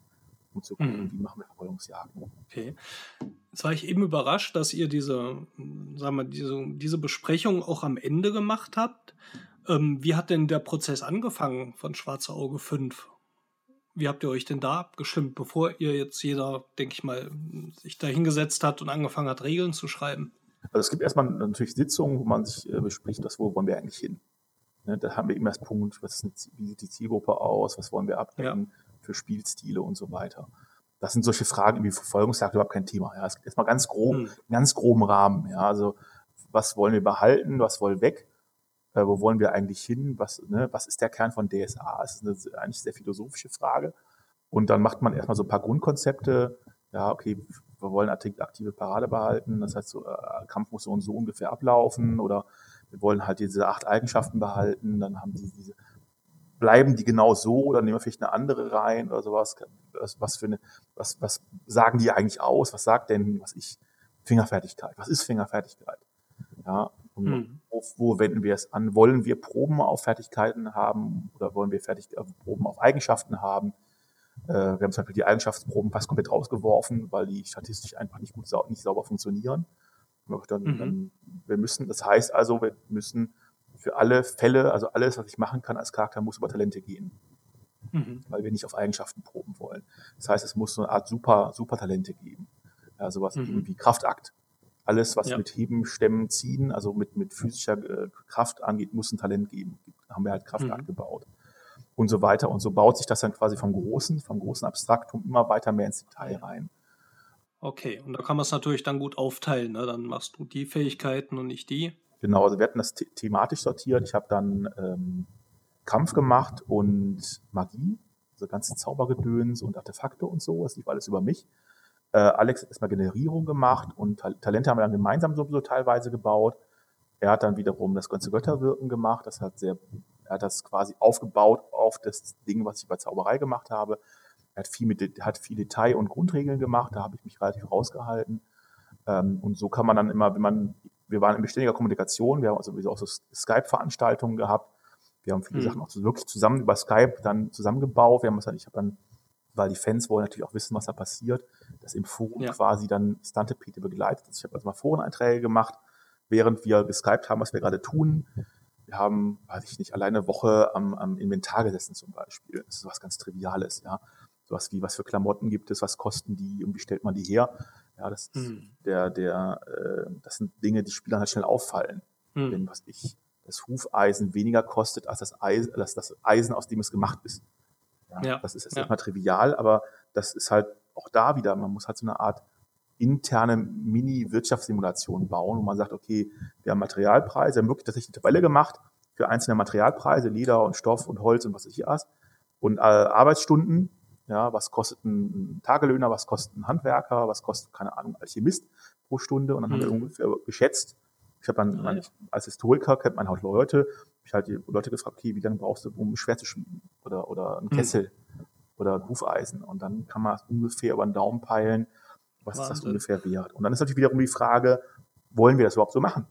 um zu gucken, mhm. wie machen wir Verfolgungsjagden. Okay. Jetzt war ich eben überrascht, dass ihr diese, sagen wir, diese, diese Besprechung auch am Ende gemacht habt. Ähm, wie hat denn der Prozess angefangen von Schwarze Auge 5? Wie habt ihr euch denn da abgestimmt, bevor ihr jetzt jeder, denke ich mal, sich da hingesetzt hat und angefangen hat, Regeln zu schreiben? Also es gibt erstmal natürlich Sitzungen, wo man sich äh, bespricht, was, wo wollen wir eigentlich hin. Ne, da haben wir immer das Punkt, was ist, wie sieht die Zielgruppe aus, was wollen wir abdecken ja. Für Spielstile und so weiter. Das sind solche Fragen wie Verfolgungsjagd überhaupt kein Thema. Ja, es gibt erstmal ganz grob, mhm. ganz groben Rahmen. Ja, also was wollen wir behalten, was wollen weg, äh, wo wollen wir eigentlich hin, was, ne, was ist der Kern von DSA? Das ist eine eigentlich sehr philosophische Frage. Und dann macht man erstmal so ein paar Grundkonzepte. Ja, okay, wir wollen aktive Parade behalten. Das heißt, so, äh, Kampf muss so und so ungefähr ablaufen oder wir wollen halt diese acht Eigenschaften behalten, dann haben die diese, bleiben die genau so oder nehmen wir vielleicht eine andere rein oder sowas? Was, was für eine, was, was sagen die eigentlich aus? Was sagt denn, was ich, Fingerfertigkeit? Was ist Fingerfertigkeit? Ja, hm. wo, wo, wenden wir es an? Wollen wir Proben auf Fertigkeiten haben oder wollen wir Fertig äh, Proben auf Eigenschaften haben? Äh, wir haben zum Beispiel die Eigenschaftsproben fast komplett rausgeworfen, weil die statistisch einfach nicht gut nicht sauber funktionieren. Dann, mhm. dann, wir müssen, das heißt also, wir müssen für alle Fälle, also alles, was ich machen kann als Charakter, muss über Talente gehen. Mhm. Weil wir nicht auf Eigenschaften proben wollen. Das heißt, es muss so eine Art super, super Talente geben. Ja, sowas mhm. wie Kraftakt. Alles, was ja. mit Heben, Stemmen, Ziehen, also mit, mit physischer äh, Kraft angeht, muss ein Talent geben. Da haben wir halt Kraftakt mhm. gebaut. Und so weiter. Und so baut sich das dann quasi vom Großen, vom großen Abstraktum immer weiter mehr ins Detail rein. Okay, und da kann man es natürlich dann gut aufteilen. Ne? Dann machst du die Fähigkeiten und nicht die. Genau, also wir hatten das the thematisch sortiert. Ich habe dann ähm, Kampf gemacht und Magie, also ganze Zaubergedöns und Artefakte und so. Das lief alles über mich. Äh, Alex hat erstmal Generierung gemacht und Ta Talente haben wir dann gemeinsam so, so teilweise gebaut. Er hat dann wiederum das ganze Götterwirken gemacht. Das hat sehr, er hat das quasi aufgebaut auf das Ding, was ich bei Zauberei gemacht habe. Er hat viel, mit, hat viel Detail und Grundregeln gemacht, da habe ich mich relativ rausgehalten. Ähm, und so kann man dann immer, wenn man, wir waren in beständiger Kommunikation, wir haben also auch so Skype-Veranstaltungen gehabt. Wir haben viele mhm. Sachen auch so wirklich zusammen über Skype dann zusammengebaut. Wir haben es dann, ich habe dann, weil die Fans wollen natürlich auch wissen, was da passiert, das im Forum ja. quasi dann Stantepete begleitet. Also ich habe also mal Foreneinträge gemacht, während wir geskypt haben, was wir gerade tun. Wir haben, weiß ich nicht, alleine eine Woche am, am Inventar gesessen zum Beispiel. Das ist was ganz Triviales, ja sowas wie, was für Klamotten gibt es, was kosten die und wie stellt man die her. Ja, das ist mhm. der, der, äh, das sind Dinge, die Spielern halt schnell auffallen. Mhm. Wenn, was ich, das Hufeisen weniger kostet als das Eisen, als das Eisen, aus dem es gemacht ist. Ja, ja. Das ist jetzt ja. erstmal trivial, aber das ist halt auch da wieder, man muss halt so eine Art interne Mini-Wirtschaftssimulation bauen, wo man sagt, okay, wir haben Materialpreise, wir haben wirklich tatsächlich eine Tabelle gemacht für einzelne Materialpreise, Leder und Stoff und Holz und was weiß ich was, und äh, Arbeitsstunden ja, was kostet ein Tagelöhner, was kostet ein Handwerker, was kostet, keine Ahnung, Alchemist pro Stunde. Und dann mhm. haben wir mhm. ungefähr geschätzt. Ich habe dann, ja. als Historiker kennt man halt Leute, ich halt die Leute gefragt, okay, wie lange brauchst du, um schwer zu schmieden? Oder, oder ein mhm. Kessel oder ein Hufeisen. Und dann kann man ungefähr über den Daumen peilen, was Wahnsinn. ist das ungefähr wert. Und dann ist natürlich wiederum die Frage, wollen wir das überhaupt so machen?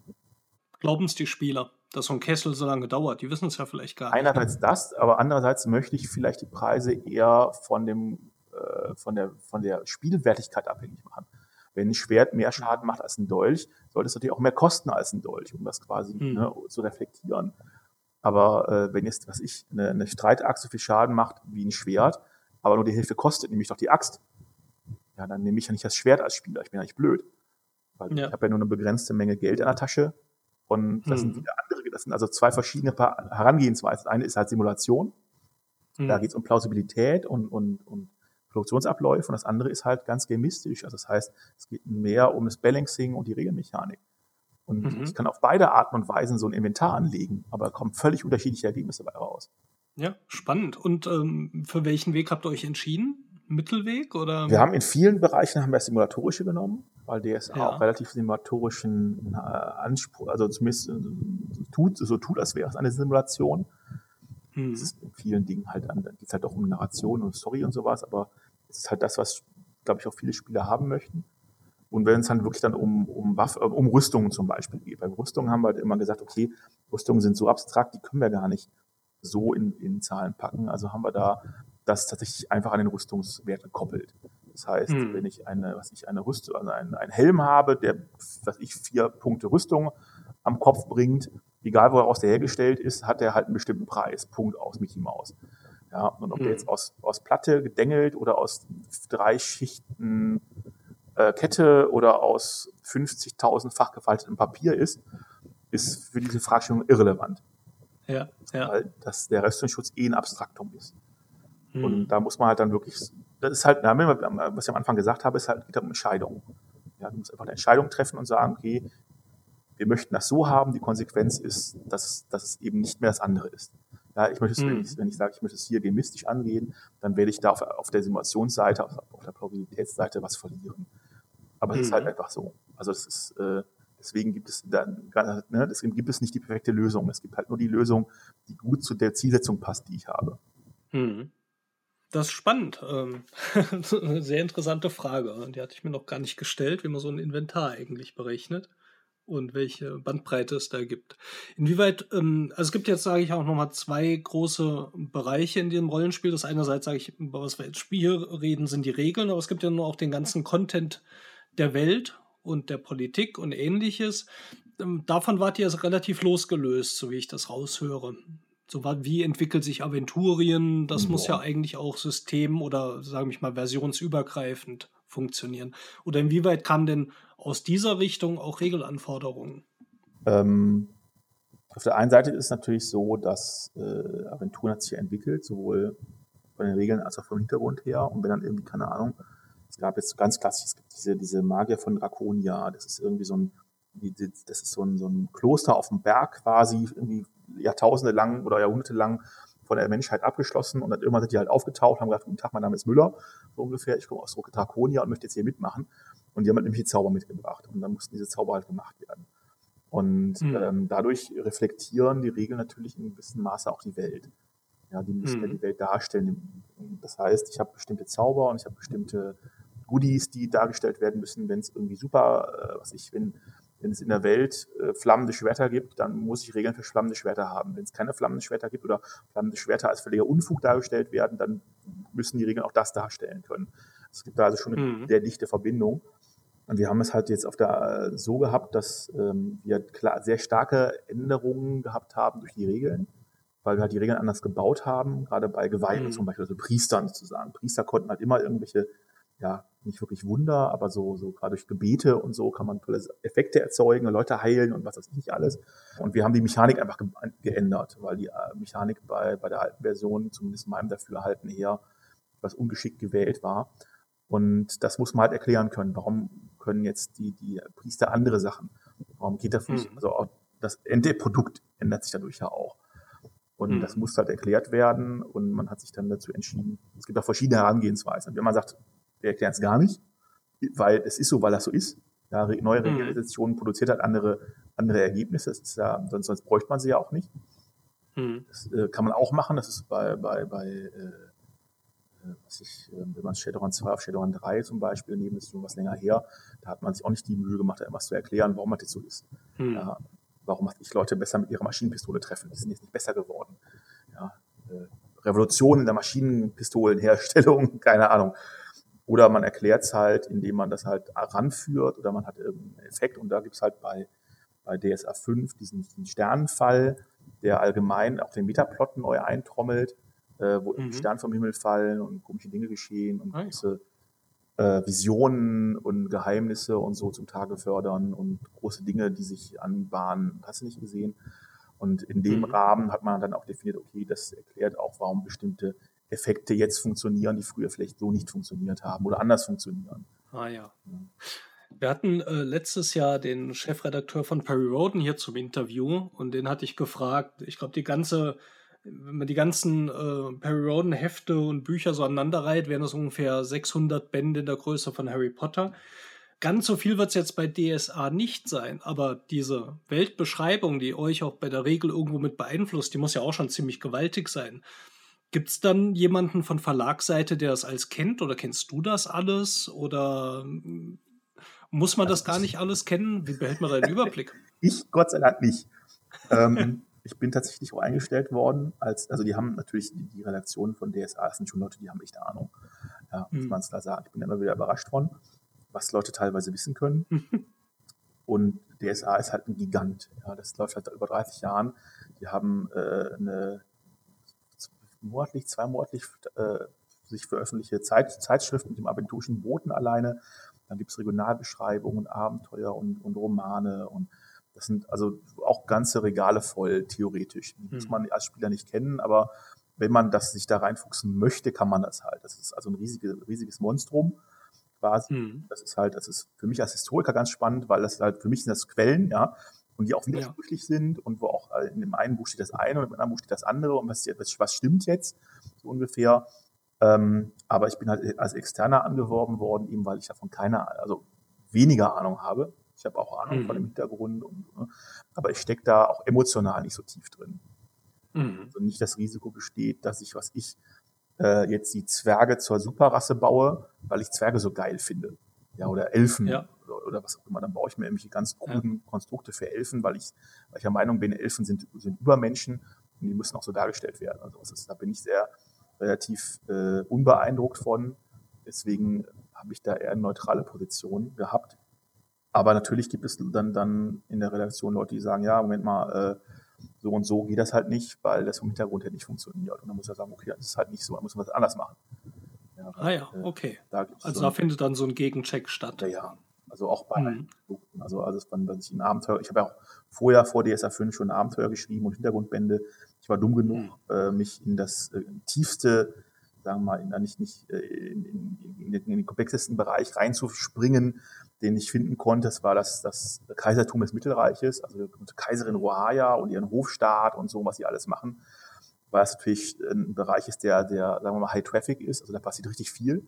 Glauben es die Spieler, dass so ein Kessel so lange dauert. Die wissen es ja vielleicht gar nicht. Einerseits das, aber andererseits möchte ich vielleicht die Preise eher von dem äh, von der von der Spielwertigkeit abhängig machen. Wenn ein Schwert mehr Schaden macht als ein Dolch, sollte es natürlich auch mehr kosten als ein Dolch, um das quasi hm. ne, zu reflektieren. Aber äh, wenn jetzt, was ich, eine, eine Streitachse so viel Schaden macht wie ein Schwert, aber nur die Hälfte kostet, nämlich doch die Axt, ja, dann nehme ich ja nicht das Schwert als Spieler. Ich bin ja nicht blöd. Weil ja. ich habe ja nur eine begrenzte Menge Geld in der Tasche. Und das hm. sind wieder andere, das sind also zwei verschiedene Herangehensweisen. Eine ist halt Simulation. Hm. Da geht es um Plausibilität und, und, und Produktionsabläufe. Und das andere ist halt ganz gamistisch. Also das heißt, es geht mehr um das Balancing und die Regelmechanik. Und mhm. ich kann auf beide Arten und Weisen so ein Inventar anlegen, aber kommen völlig unterschiedliche Ergebnisse dabei raus. Ja, spannend. Und ähm, für welchen Weg habt ihr euch entschieden? Mittelweg oder? Wir haben in vielen Bereichen haben wir simulatorische genommen, weil DSA ja. auch relativ simulatorischen äh, Anspruch, also zumindest äh, tut, so tut, als wäre es eine Simulation. Hm. Es ist in vielen Dingen halt an, geht halt auch um Narration und Story und sowas, aber es ist halt das, was, glaube ich, auch viele Spieler haben möchten. Und wenn es dann wirklich dann um, um, Waff, äh, um Rüstungen zum Beispiel geht. Bei Rüstungen haben wir halt immer gesagt, okay, Rüstungen sind so abstrakt, die können wir gar nicht so in, in Zahlen packen. Also haben wir da das tatsächlich einfach an den Rüstungswert gekoppelt. Das heißt, hm. wenn ich eine, was ich eine Rüstung, also einen, einen Helm habe, der, was ich vier Punkte Rüstung am Kopf bringt, egal woraus der hergestellt ist, hat der halt einen bestimmten Preis. Punkt aus Mickey Maus. Ja, und ob hm. der jetzt aus, aus Platte gedengelt oder aus drei Schichten äh, Kette oder aus 50.000-fach gefaltetem Papier ist, ist für diese Fragestellung irrelevant. Ja, ja. Weil das, der Rüstungsschutz eh ein Abstraktum ist. Hm. Und da muss man halt dann wirklich, das ist halt, was ich am Anfang gesagt habe, ist halt geht um Entscheidung. Ja, du musst einfach eine Entscheidung treffen und sagen, okay, wir möchten das so haben, die Konsequenz ist, dass, dass es eben nicht mehr das andere ist. Ja, ich möchte es, mhm. wenn, ich, wenn ich sage, ich möchte es hier gemistisch angehen, dann werde ich da auf, auf der Simulationsseite, auf, auf der Plausibilitätsseite was verlieren. Aber mhm. es ist halt mhm. einfach so. Also es ist, äh, deswegen gibt es dann, ne, deswegen gibt es nicht die perfekte Lösung. Es gibt halt nur die Lösung, die gut zu der Zielsetzung passt, die ich habe. Mhm. Das ist spannend. Ähm, [LAUGHS] eine sehr interessante Frage. Die hatte ich mir noch gar nicht gestellt, wie man so ein Inventar eigentlich berechnet und welche Bandbreite es da gibt. Inwieweit, ähm, also es gibt jetzt, sage ich auch nochmal, zwei große Bereiche in diesem Rollenspiel. Das einerseits, sage ich, über was wir jetzt Spiel reden, sind die Regeln, aber es gibt ja nur auch den ganzen Content, der Welt und der Politik und ähnliches. Ähm, davon wart ihr relativ losgelöst, so wie ich das raushöre. So wie entwickelt sich Aventurien? Das ja. muss ja eigentlich auch system- oder, sagen wir mal, versionsübergreifend funktionieren. Oder inwieweit kamen denn aus dieser Richtung auch Regelanforderungen? Ähm, auf der einen Seite ist es natürlich so, dass äh, Aventuren hat sich entwickelt, sowohl von den Regeln als auch vom Hintergrund her. Und wenn dann irgendwie, keine Ahnung, es gab jetzt ganz klassisch, es gibt diese, diese Magier von Draconia, das ist irgendwie so ein, das ist so ein, so ein Kloster auf dem Berg quasi, irgendwie Jahrtausende lang oder Jahrhunderte lang von der Menschheit abgeschlossen und dann irgendwann sind die halt aufgetaucht, haben gesagt, guten Tag, mein Name ist Müller, so ungefähr, ich komme aus Draconia und möchte jetzt hier mitmachen. Und die haben halt nämlich Zauber mitgebracht und dann mussten diese Zauber halt gemacht werden. Und mhm. ähm, dadurch reflektieren die Regeln natürlich in gewissem Maße auch die Welt. Ja, die müssen mhm. ja die Welt darstellen. Das heißt, ich habe bestimmte Zauber und ich habe bestimmte Goodies, die dargestellt werden müssen, wenn es irgendwie super, äh, was ich, wenn, wenn es in der Welt äh, flammende Schwerter gibt, dann muss ich Regeln für flammende Schwerter haben. Wenn es keine flammenden Schwerter gibt oder flammende Schwerter als völliger Unfug dargestellt werden, dann müssen die Regeln auch das darstellen können. Es gibt da also schon eine mhm. sehr dichte Verbindung. Und wir haben es halt jetzt auf der äh, so gehabt, dass ähm, wir klar, sehr starke Änderungen gehabt haben durch die Regeln, weil wir halt die Regeln anders gebaut haben, gerade bei Geweihten mhm. zum Beispiel, also Priestern sozusagen. Priester konnten halt immer irgendwelche ja, nicht wirklich Wunder, aber so, so gerade durch Gebete und so kann man tolle Effekte erzeugen, Leute heilen und was weiß ich nicht alles. Und wir haben die Mechanik einfach ge geändert, weil die äh, Mechanik bei, bei der alten Version, zumindest meinem Dafürhalten eher etwas ungeschickt gewählt war. Und das muss man halt erklären können. Warum können jetzt die, die Priester andere Sachen? Warum geht das nicht? Mhm. Also auch das Endprodukt ändert sich dadurch ja auch. Und mhm. das muss halt erklärt werden und man hat sich dann dazu entschieden. Es gibt auch verschiedene Herangehensweisen. Wenn man sagt, wir erklären es gar nicht, weil es ist so, weil das so ist. Ja, neue mhm. Regelisation produziert halt andere, andere Ergebnisse. Das ist ja, sonst, sonst bräuchte man sie ja auch nicht. Mhm. Das äh, kann man auch machen. Das ist bei, bei, bei äh, äh was ich, äh, wenn man Shadowrun 2 auf Shadowrun 3 zum Beispiel nehmen, ist schon was länger her, da hat man sich auch nicht die Mühe gemacht, etwas zu erklären, warum das jetzt so ist. Mhm. Ja, warum ich Leute besser mit ihrer Maschinenpistole treffen? Die sind jetzt nicht besser geworden. Ja, äh, Revolution in der Maschinenpistolenherstellung, [LAUGHS] keine Ahnung. Oder man erklärt es halt, indem man das halt ranführt oder man hat irgendeinen Effekt. Und da gibt es halt bei, bei DSA 5 diesen, diesen Sternenfall, der allgemein auch den Metaplot neu eintrommelt, äh, wo mhm. Sterne vom Himmel fallen und komische Dinge geschehen und ah, große äh, Visionen und Geheimnisse und so zum Tage fördern und große Dinge, die sich anbahnen. Hast du nicht gesehen? Und in dem mhm. Rahmen hat man dann auch definiert, okay, das erklärt auch, warum bestimmte Effekte jetzt funktionieren, die früher vielleicht so nicht funktioniert haben oder anders funktionieren. Ah ja. ja. Wir hatten äh, letztes Jahr den Chefredakteur von Perry Roden hier zum Interview und den hatte ich gefragt, ich glaube, die ganze, wenn man die ganzen äh, Perry Roden Hefte und Bücher so aneinanderreiht, wären das ungefähr 600 Bände in der Größe von Harry Potter. Ganz so viel wird es jetzt bei DSA nicht sein, aber diese Weltbeschreibung, die euch auch bei der Regel irgendwo mit beeinflusst, die muss ja auch schon ziemlich gewaltig sein. Gibt es dann jemanden von Verlagsseite, der das alles kennt oder kennst du das alles oder hm, muss man das gar nicht alles kennen? Wie behält man da den Überblick? [LAUGHS] Ich Gott sei Dank nicht. ähm, ich bin tatsächlich auch eingestellt worden, als, also die haben natürlich die, die Redaktion von DSA, das sind schon Leute, die haben echt Ahnung. Ja, muss hm. man es da sagen. Ich bin immer wieder überrascht von was Leute teilweise wissen können. Und DSA ist halt ein Gigant. Ja, das läuft halt über 30 Jahren. Die haben äh, eine monatlich, zweimonatlich äh, sich veröffentlichte Zeit, Zeitschrift mit dem aventurischen Boten alleine. Dann gibt es Regionalbeschreibungen, Abenteuer und, und Romane und das sind also auch ganze Regale voll, theoretisch. Die muss mhm. man als Spieler nicht kennen, aber wenn man das sich da reinfuchsen möchte, kann man das halt. Das ist also ein riesige, riesiges Monstrum quasi. Mhm. Das ist halt, das ist für mich als Historiker ganz spannend, weil das halt für mich sind das Quellen, ja, und die auch widersprüchlich ja. sind und wo auch äh, in dem einen Buch steht das eine und im anderen Buch steht das andere und was, was stimmt jetzt, so ungefähr. Ähm, aber ich bin halt als Externer angeworben worden, eben weil ich davon keine, also weniger Ahnung habe. Ich habe auch Ahnung mhm. von dem Hintergrund, und, ne, aber ich stecke da auch emotional nicht so tief drin. Mhm. Also nicht das Risiko besteht, dass ich, was ich äh, jetzt die Zwerge zur Superrasse baue, weil ich Zwerge so geil finde. Ja, oder Elfen ja. Oder, was auch immer. Dann baue ich mir irgendwelche ganz kruden ja. Konstrukte für Elfen, weil ich, weil ich der Meinung bin, Elfen sind, sind Übermenschen und die müssen auch so dargestellt werden. Also ist, da bin ich sehr relativ äh, unbeeindruckt von. Deswegen habe ich da eher eine neutrale Position gehabt. Aber natürlich gibt es dann, dann in der Redaktion Leute, die sagen, ja, Moment mal, äh, so und so geht das halt nicht, weil das vom Hintergrund her nicht funktioniert. Und dann muss er sagen, okay, das ist halt nicht so, dann muss man das anders machen. Ja, ah ja, äh, okay. Da also so da findet dann so ein Gegencheck statt. Ja, ja. Also auch bei mhm. Also alles, wenn ich ein Abenteuer, ich habe ja auch vorher vor DSA 5 schon ein Abenteuer geschrieben und Hintergrundbände. Ich war dumm genug, mhm. äh, mich in das äh, tiefste, sagen wir mal, in, nicht, nicht äh, in, in, in, in den komplexesten Bereich reinzuspringen, den ich finden konnte, das war das, das Kaisertum des Mittelreiches, also Kaiserin Rohaya und ihren Hofstaat und so, was sie alles machen, weil es natürlich ein Bereich ist, der, der, sagen wir mal, High Traffic ist, also da passiert richtig viel.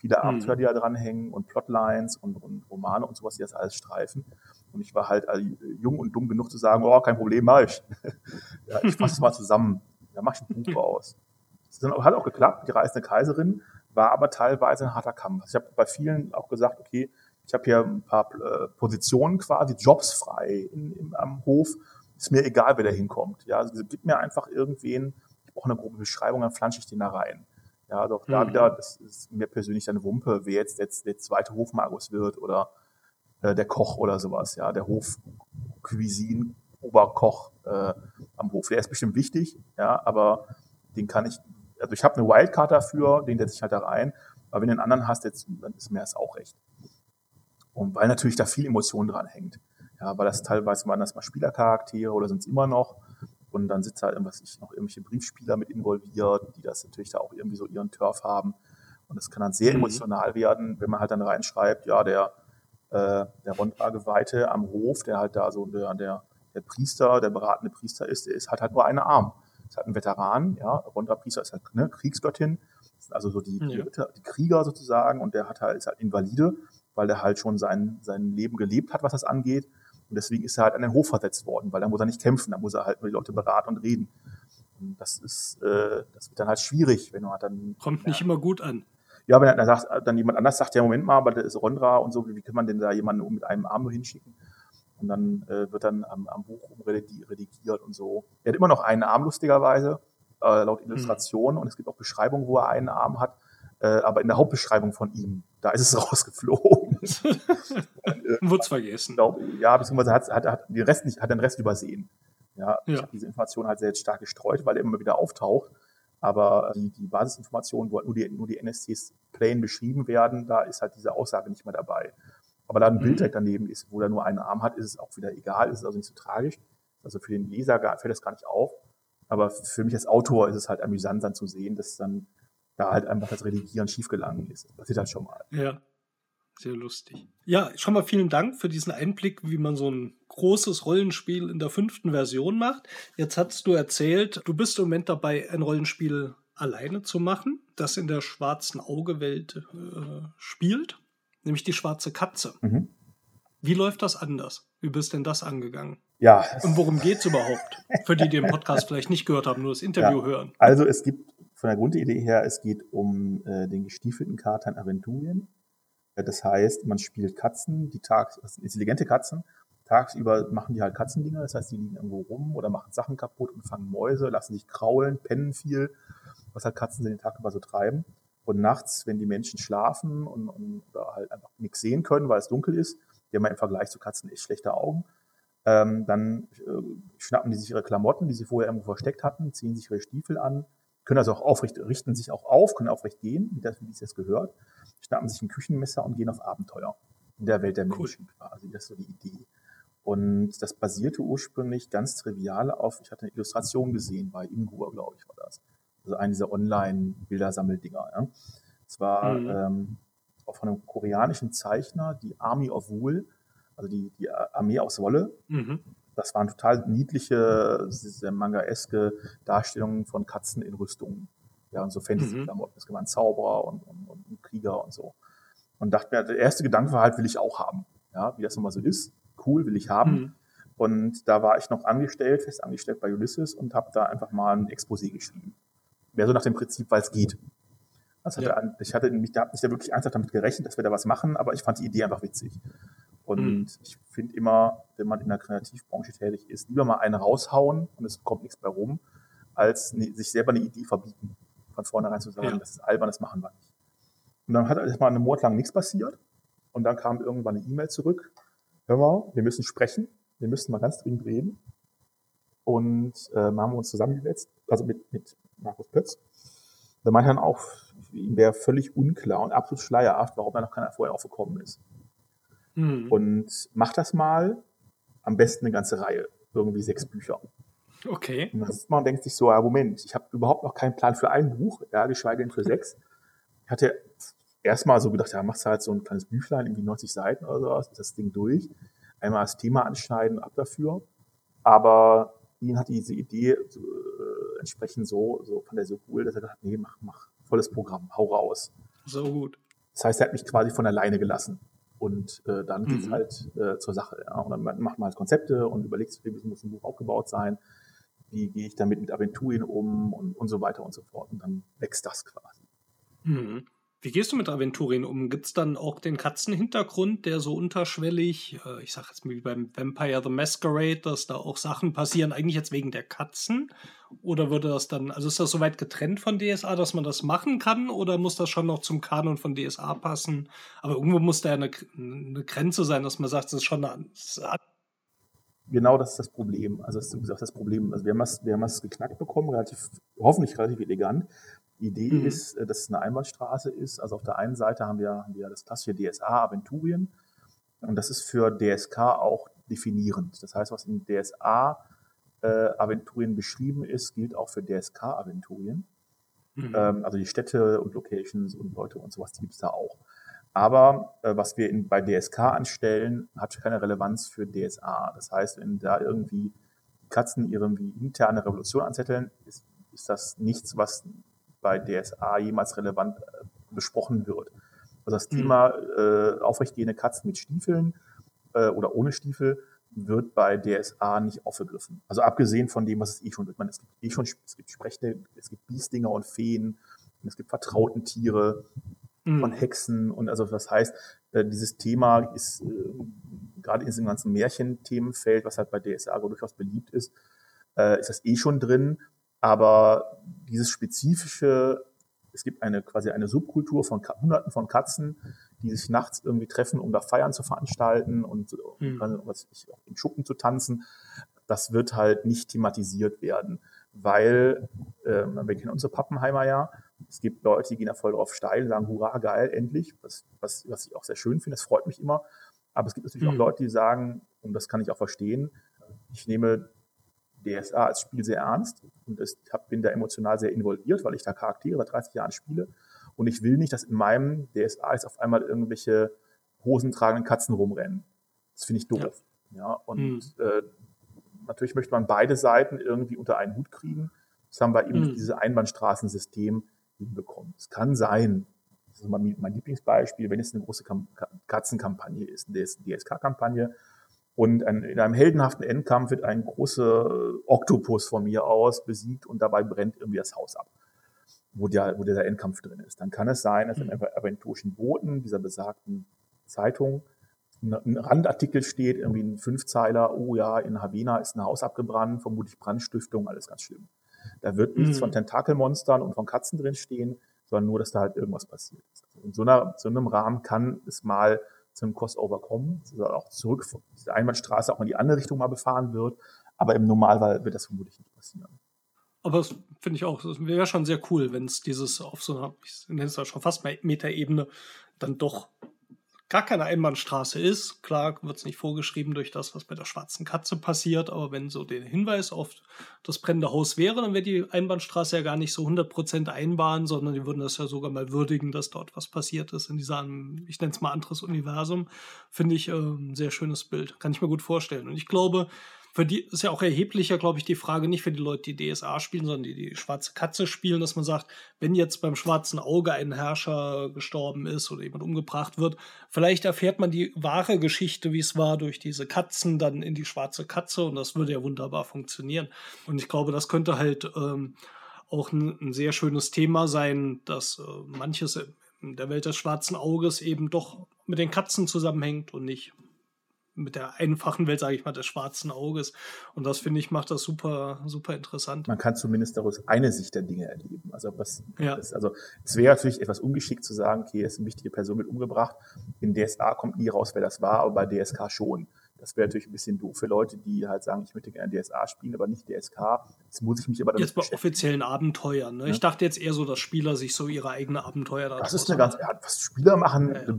Viele hm. Abenteuer, die da dranhängen und Plotlines und, und Romane und sowas, die das alles streifen. Und ich war halt jung und dumm genug zu sagen, oh, kein Problem, mach ich. [LAUGHS] ja, ich fasse es mal zusammen. Da mach ich ein Buch [LAUGHS] raus. Das hat auch geklappt, die reisende Kaiserin, war aber teilweise ein harter Kampf. Ich habe bei vielen auch gesagt, okay, ich habe hier ein paar äh, Positionen quasi, Jobs frei in, in, am Hof. Ist mir egal, wer da hinkommt. Ja, also gib mir einfach irgendwen, ich brauche eine grobe Beschreibung, dann flansche ich den da rein. Ja, doch da mhm. wieder, das ist mir persönlich eine Wumpe, wer jetzt, jetzt der zweite Hofmagus wird oder äh, der Koch oder sowas, ja, der Hofcuisine, Oberkoch äh, am Hof. Der ist bestimmt wichtig, ja, aber den kann ich, also ich habe eine Wildcard dafür, den setze ich halt da rein, aber wenn du einen anderen hast, jetzt, dann ist mir das auch recht. Und weil natürlich da viel Emotion dran hängt. Ja, weil das teilweise waren das mal Spielercharaktere oder sind es immer noch. Und dann sitzt halt was ich noch irgendwelche Briefspieler mit involviert, die das natürlich da auch irgendwie so ihren Turf haben. Und das kann dann sehr mhm. emotional werden, wenn man halt dann reinschreibt, ja, der, äh, der Rondra-Geweihte am Hof, der halt da so der, der, der Priester, der beratende Priester ist, der ist halt halt nur eine Arm. Ist halt ein Veteran, ja, Rondra-Priester ist halt eine Kriegsgöttin, also so die, ja. die, Krieger sozusagen und der hat halt, ist halt Invalide weil er halt schon sein, sein Leben gelebt hat, was das angeht. Und deswegen ist er halt an den Hof versetzt worden, weil da muss er nicht kämpfen, da muss er halt nur die Leute beraten und reden. Und das ist, äh, das wird dann halt schwierig, wenn man halt dann. Kommt nicht immer gut an. Ja, wenn dann, sagt, dann jemand anders sagt, ja, Moment mal, aber das ist Rondra und so, wie kann man denn da jemanden mit einem Arm nur hinschicken? Und dann äh, wird dann am, am Buch redigiert und so. Er hat immer noch einen Arm, lustigerweise, äh, laut. Illustration. Mhm. Und es gibt auch Beschreibungen, wo er einen Arm hat. Äh, aber in der Hauptbeschreibung von ihm, da ist es [LAUGHS] rausgeflogen. [LAUGHS] Wurde vergessen. Glaub, ja, beziehungsweise hat, hat, hat, den Rest nicht, hat den Rest übersehen. Ja, ja. ich habe diese Information halt sehr stark gestreut, weil er immer wieder auftaucht. Aber die, die Basisinformationen, wo halt nur die, nur die NSCs plain beschrieben werden, da ist halt diese Aussage nicht mehr dabei. Aber da ein mhm. Bild direkt daneben ist, wo er nur einen Arm hat, ist es auch wieder egal, ist es also nicht so tragisch. Also für den Leser fällt das gar nicht auf. Aber für mich als Autor ist es halt amüsant dann zu sehen, dass dann da halt einfach das Redigieren schiefgegangen ist. Das passiert halt schon mal. Ja, sehr lustig. Ja, schon mal vielen Dank für diesen Einblick, wie man so ein großes Rollenspiel in der fünften Version macht. Jetzt hast du erzählt, du bist im Moment dabei, ein Rollenspiel alleine zu machen, das in der schwarzen Auge-Welt äh, spielt, nämlich die schwarze Katze. Mhm. Wie läuft das anders? Wie bist denn das angegangen? Ja. Und worum geht es überhaupt? Für die, die den Podcast vielleicht nicht gehört haben, nur das Interview ja. hören. Also es gibt von der Grundidee her, es geht um äh, den gestiefelten Kater in Aventurien das heißt, man spielt Katzen, die tags, sind intelligente Katzen, tagsüber machen die halt Katzendinger, das heißt, die liegen irgendwo rum oder machen Sachen kaputt und fangen Mäuse, lassen sich kraulen, pennen viel, was halt Katzen den Tag über so treiben. Und nachts, wenn die Menschen schlafen und, und oder halt einfach nichts sehen können, weil es dunkel ist, die haben ja im Vergleich zu Katzen echt schlechte Augen, ähm, dann äh, schnappen die sich ihre Klamotten, die sie vorher irgendwo versteckt hatten, ziehen sich ihre Stiefel an, können also auch aufrecht, richten sich auch auf, können aufrecht gehen, wie, das, wie es jetzt gehört, schnappen sich ein Küchenmesser und gehen auf Abenteuer in der Welt der Menschen cool. quasi. Das ist so die Idee. Und das basierte ursprünglich ganz trivial auf, ich hatte eine Illustration gesehen bei Imgur, glaube ich, war das. Also eine dieser Online-Bildersammeldinger. Ja. Es war mhm. ähm, auch von einem koreanischen Zeichner, die Army of Wool, also die, die Armee aus Wolle. Mhm das waren total niedliche, sehr manga-eske Darstellungen von Katzen in Rüstungen. Ja, und so Fantasy-Klamotten. Mhm. Es gibt Zauberer und, und, und, Krieger und so. Und dachte mir, der erste Gedanke war halt, will ich auch haben. Ja, wie das nochmal so ist. Cool, will ich haben. Mhm. Und da war ich noch angestellt, fest angestellt bei Ulysses und habe da einfach mal ein Exposé geschrieben. Mehr so nach dem Prinzip, weil es geht. Das hatte, ja. Ich hatte mich da nicht wirklich ernsthaft damit gerechnet, dass wir da was machen, aber ich fand die Idee einfach witzig. Und mhm. ich finde immer, wenn man in der Kreativbranche tätig ist, lieber mal einen raushauen und es kommt nichts bei rum, als ne, sich selber eine Idee verbieten. Von vornherein zu sagen, ja. das ist albern, das machen wir nicht. Und dann hat erstmal einen Monat lang nichts passiert. Und dann kam irgendwann eine E-Mail zurück. Hör mal, wir müssen sprechen. Wir müssen mal ganz dringend reden. Und äh, haben wir uns zusammengesetzt, also mit, mit Markus Pötz. Da meinte er dann auch, ihm wäre völlig unklar und absolut schleierhaft, warum da noch keiner vorher aufgekommen ist. Mhm. Und mach das mal. Am besten eine ganze Reihe. Irgendwie sechs Bücher. Okay. Und dann sitzt man und denkt sich so, ja, Moment, ich habe überhaupt noch keinen Plan für ein Buch, ja, geschweige denn für sechs. Ich hatte erstmal so gedacht, ja, machst du halt so ein kleines Büchlein, irgendwie 90 Seiten oder sowas, ist das Ding durch. Einmal das Thema anschneiden, ab dafür. Aber ihn hat diese Idee so, äh, entsprechend so, so fand er so cool, dass er gedacht hat, nee, mach, mach volles Programm, hau raus. So gut. Das heißt, er hat mich quasi von alleine gelassen. Und äh, dann geht's mhm. halt äh, zur Sache. Ja. Und dann macht man halt Konzepte und überlegt sich, wie muss ein Buch aufgebaut sein, wie gehe ich damit mit Aventurien um und, und so weiter und so fort. Und dann wächst das quasi. Mhm. Wie gehst du mit Aventurien um? Gibt es dann auch den Katzenhintergrund, der so unterschwellig, äh, ich sag jetzt mal wie beim Vampire the Masquerade, dass da auch Sachen passieren, eigentlich jetzt wegen der Katzen? Oder würde das dann, also ist das soweit getrennt von DSA, dass man das machen kann? Oder muss das schon noch zum Kanon von DSA passen? Aber irgendwo muss da ja eine, eine Grenze sein, dass man sagt, das ist schon eine. Genau das ist das Problem. Also, das ist das Problem. Also, wir haben das, wir haben das geknackt bekommen, relativ, hoffentlich relativ elegant. Idee mhm. ist, äh, dass es eine Einbahnstraße ist. Also auf der einen Seite haben wir, haben wir das klassische DSA Aventurien und das ist für DSK auch definierend. Das heißt, was in DSA äh, Aventurien beschrieben ist, gilt auch für DSK Aventurien. Mhm. Ähm, also die Städte und Locations und Leute und sowas gibt es da auch. Aber äh, was wir in, bei DSK anstellen, hat keine Relevanz für DSA. Das heißt, wenn da irgendwie Katzen ihre interne Revolution anzetteln, ist, ist das nichts, was bei DSA jemals relevant äh, besprochen wird. Also das mhm. Thema äh, aufrechtgehende Katzen mit Stiefeln äh, oder ohne Stiefel wird bei DSA nicht aufgegriffen. Also abgesehen von dem, was es eh schon gibt. es gibt eh schon, es gibt Sprechende, es gibt Biestinger und Feen, und es gibt vertrauten Tiere mhm. von Hexen und also das heißt, äh, dieses Thema ist äh, gerade in diesem ganzen Märchenthemenfeld, was halt bei DSA durchaus beliebt ist, äh, ist das eh schon drin. Aber dieses spezifische, es gibt eine quasi eine Subkultur von Hunderten von Katzen, die sich nachts irgendwie treffen, um da Feiern zu veranstalten und mhm. was ich, im Schuppen zu tanzen. Das wird halt nicht thematisiert werden, weil äh, wir kennen unsere Pappenheimer ja. Es gibt Leute, die gehen da voll drauf steil, sagen, hurra, geil, endlich, was, was, was ich auch sehr schön finde, das freut mich immer. Aber es gibt natürlich mhm. auch Leute, die sagen, und das kann ich auch verstehen, ich nehme DSA als Spiel sehr ernst und ich bin da emotional sehr involviert, weil ich da Charaktere seit 30 Jahren spiele. Und ich will nicht, dass in meinem DSA jetzt auf einmal irgendwelche hosentragenden Katzen rumrennen. Das finde ich doof. Ja, ja und hm. äh, natürlich möchte man beide Seiten irgendwie unter einen Hut kriegen. Das haben wir eben hm. dieses Einbahnstraßensystem hinbekommen. Es kann sein, das ist mein, mein Lieblingsbeispiel, wenn es eine große Katzenkampagne ist, eine DSK-Kampagne, und in einem heldenhaften Endkampf wird ein großer Oktopus von mir aus besiegt und dabei brennt irgendwie das Haus ab, wo der, wo der Endkampf drin ist. Dann kann es sein, dass in einem aventurischen Boten dieser besagten Zeitung ein Randartikel steht, irgendwie ein Fünfzeiler, oh ja, in Havena ist ein Haus abgebrannt, vermutlich Brandstiftung, alles ganz schlimm. Da wird nichts mhm. von Tentakelmonstern und von Katzen drin stehen, sondern nur, dass da halt irgendwas passiert ist. In so, einer, so einem Rahmen kann es mal zu einem Crossover kommen, also auch zurück von dieser Einbahnstraße auch in die andere Richtung mal befahren wird. Aber im Normalfall wird das vermutlich nicht passieren. Aber das finde ich auch, das wäre schon sehr cool, wenn es dieses auf so einer, ich nenne es ja schon fast Metaebene, dann doch gar keine Einbahnstraße ist. Klar wird es nicht vorgeschrieben durch das, was bei der schwarzen Katze passiert, aber wenn so der Hinweis auf das brennende Haus wäre, dann wäre die Einbahnstraße ja gar nicht so 100% Einbahn, sondern die würden das ja sogar mal würdigen, dass dort was passiert ist in diesem, ich nenne es mal anderes Universum. Finde ich äh, ein sehr schönes Bild. Kann ich mir gut vorstellen. Und ich glaube, für die ist ja auch erheblicher, glaube ich, die Frage nicht für die Leute, die DSA spielen, sondern die die schwarze Katze spielen, dass man sagt, wenn jetzt beim schwarzen Auge ein Herrscher gestorben ist oder jemand umgebracht wird, vielleicht erfährt man die wahre Geschichte, wie es war, durch diese Katzen dann in die schwarze Katze und das würde ja wunderbar funktionieren. Und ich glaube, das könnte halt ähm, auch ein, ein, sehr schönes Thema sein, dass äh, manches in der Welt des schwarzen Auges eben doch mit den Katzen zusammenhängt und nicht mit der einfachen Welt, sage ich mal, des schwarzen Auges. Und das finde ich macht das super, super interessant. Man kann zumindest daraus eine Sicht der Dinge erleben. Also was, ja. das, also es wäre natürlich etwas ungeschickt zu sagen, okay, es ist eine wichtige Person mit umgebracht. In DSA kommt nie raus, wer das war, aber bei DSK schon. Das wäre natürlich ein bisschen doof für Leute, die halt sagen, ich möchte gerne DSA spielen, aber nicht DSK. Jetzt muss ich mich aber damit Jetzt bei offiziellen Abenteuern. Ne? Ja. Ich dachte jetzt eher so, dass Spieler sich so ihre eigene Abenteuer da Das ist eine ganz, ja, was Spieler machen, ja, ja.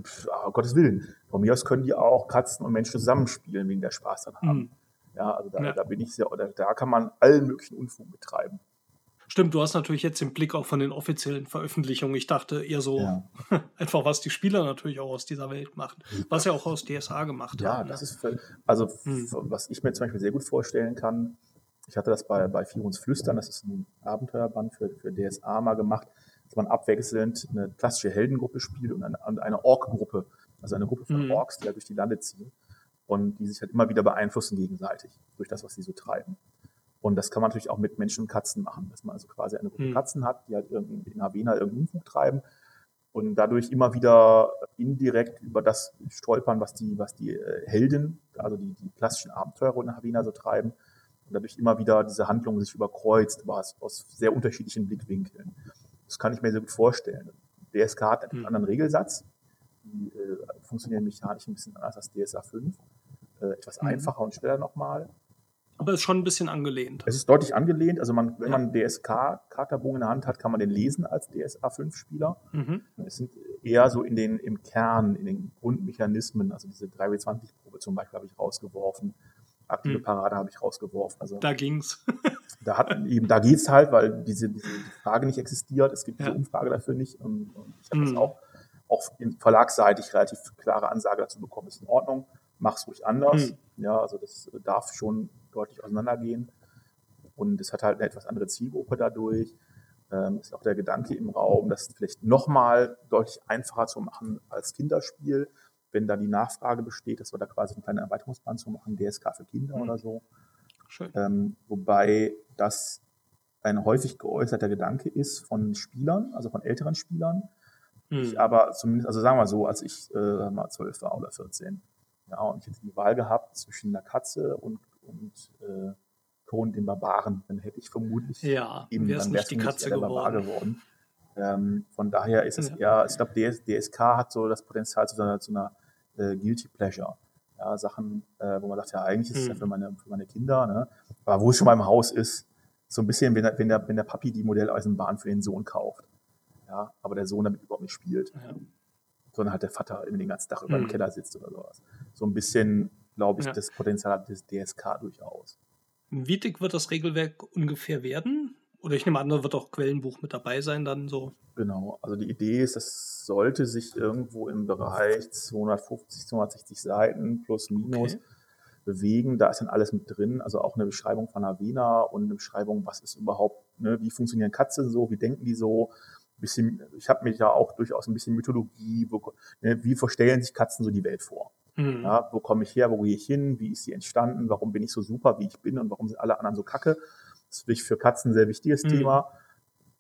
oh, Gottes Willen. Von mir aus können die auch Katzen und Menschen zusammenspielen, wegen der Spaß dann haben. Mhm. Ja, also da, da bin ich sehr, da, da kann man allen möglichen Unfug betreiben. Stimmt, du hast natürlich jetzt den Blick auch von den offiziellen Veröffentlichungen. Ich dachte eher so ja. [LAUGHS] einfach, was die Spieler natürlich auch aus dieser Welt machen. Was ja auch aus DSA gemacht ja, haben. Ja, das ist, für, also hm. was ich mir zum Beispiel sehr gut vorstellen kann, ich hatte das bei, bei Vier uns Flüstern, das ist ein Abenteuerband für, für DSA mal gemacht, dass man abwechselnd eine klassische Heldengruppe spielt und eine, eine Ork-Gruppe, also eine Gruppe von hm. Orks, die ja durch die Lande ziehen und die sich halt immer wieder beeinflussen gegenseitig durch das, was sie so treiben. Und das kann man natürlich auch mit Menschen und Katzen machen, dass man also quasi eine Gruppe hm. Katzen hat, die halt irgendwie in Havena irgendeinen Unfug treiben und dadurch immer wieder indirekt über das stolpern, was die, was die äh, Helden, also die, die klassischen Abenteurer in Havena so treiben und dadurch immer wieder diese Handlung sich überkreuzt, aber aus, sehr unterschiedlichen Blickwinkeln. Das kann ich mir sehr gut vorstellen. DSK hat einen hm. anderen Regelsatz, die äh, funktionieren mechanisch ein bisschen anders als DSA 5, äh, etwas mhm. einfacher und schneller nochmal. Aber ist schon ein bisschen angelehnt. Es ist deutlich angelehnt. Also man, wenn ja. man DSK-Charakterbogen in der Hand hat, kann man den lesen als DSA 5-Spieler. Mhm. Es sind eher so in den, im Kern, in den Grundmechanismen, also diese 3W20-Probe zum Beispiel habe ich rausgeworfen. Aktive mhm. Parade habe ich rausgeworfen. Also, da ging's. [LAUGHS] da hat eben, da geht's halt, weil diese, diese Frage nicht existiert. Es gibt ja. diese Umfrage dafür nicht. Und, und ich habe mhm. das auch, auch verlagsseitig relativ klare Ansage dazu bekommen. Ist in Ordnung. Mach's ruhig anders. Mhm. Ja, also das darf schon deutlich auseinandergehen. Und es hat halt eine etwas andere Zielgruppe dadurch. Ähm, ist auch der Gedanke im Raum, das vielleicht nochmal deutlich einfacher zu machen als Kinderspiel, wenn da die Nachfrage besteht, dass wir da quasi einen kleinen Erweiterungsplan zu machen, DSK für Kinder mhm. oder so. Ähm, wobei das ein häufig geäußerter Gedanke ist von Spielern, also von älteren Spielern. Mhm. Ich aber zumindest, also sagen wir so, als ich äh, mal zwölf war oder 14, Ja, und ich hätte die Wahl gehabt zwischen einer Katze und, und äh, Conan dem Barbaren. Dann hätte ich vermutlich ja, eben, dann wäre es die Katze der Barbar geworden. Ähm, von daher ist es ja. eher, ich glaube, DS, DSK hat so das Potenzial zu einer, zu einer äh, Guilty Pleasure. Ja, Sachen, äh, wo man sagt, ja, eigentlich ist es hm. ja für meine, für meine Kinder, ne? aber wo es schon mal im Haus ist, so ein bisschen, wenn der, wenn der, wenn der Papi die Modelleisenbahn für den Sohn kauft. Ja, aber der Sohn damit überhaupt nicht spielt. Ja. Sondern halt der Vater immer den ganzen Tag über hm. im Keller sitzt oder sowas. So ein bisschen, glaube ich, ja. das Potenzial hat des DSK durchaus. Wie dick wird das Regelwerk ungefähr werden? Oder ich nehme an, da wird auch Quellenbuch mit dabei sein, dann so. Genau, also die Idee ist, das sollte sich irgendwo im Bereich 250, 260 Seiten plus minus okay. bewegen. Da ist dann alles mit drin, also auch eine Beschreibung von Avena und eine Beschreibung, was ist überhaupt, ne, wie funktionieren Katzen so, wie denken die so. Bisschen, ich habe mir ja auch durchaus ein bisschen Mythologie, wo, ne, wie verstellen sich Katzen so die Welt vor? Mhm. Ja, wo komme ich her, wo gehe ich hin, wie ist sie entstanden, warum bin ich so super, wie ich bin und warum sind alle anderen so kacke. Das ist für Katzen ein sehr wichtiges mhm. Thema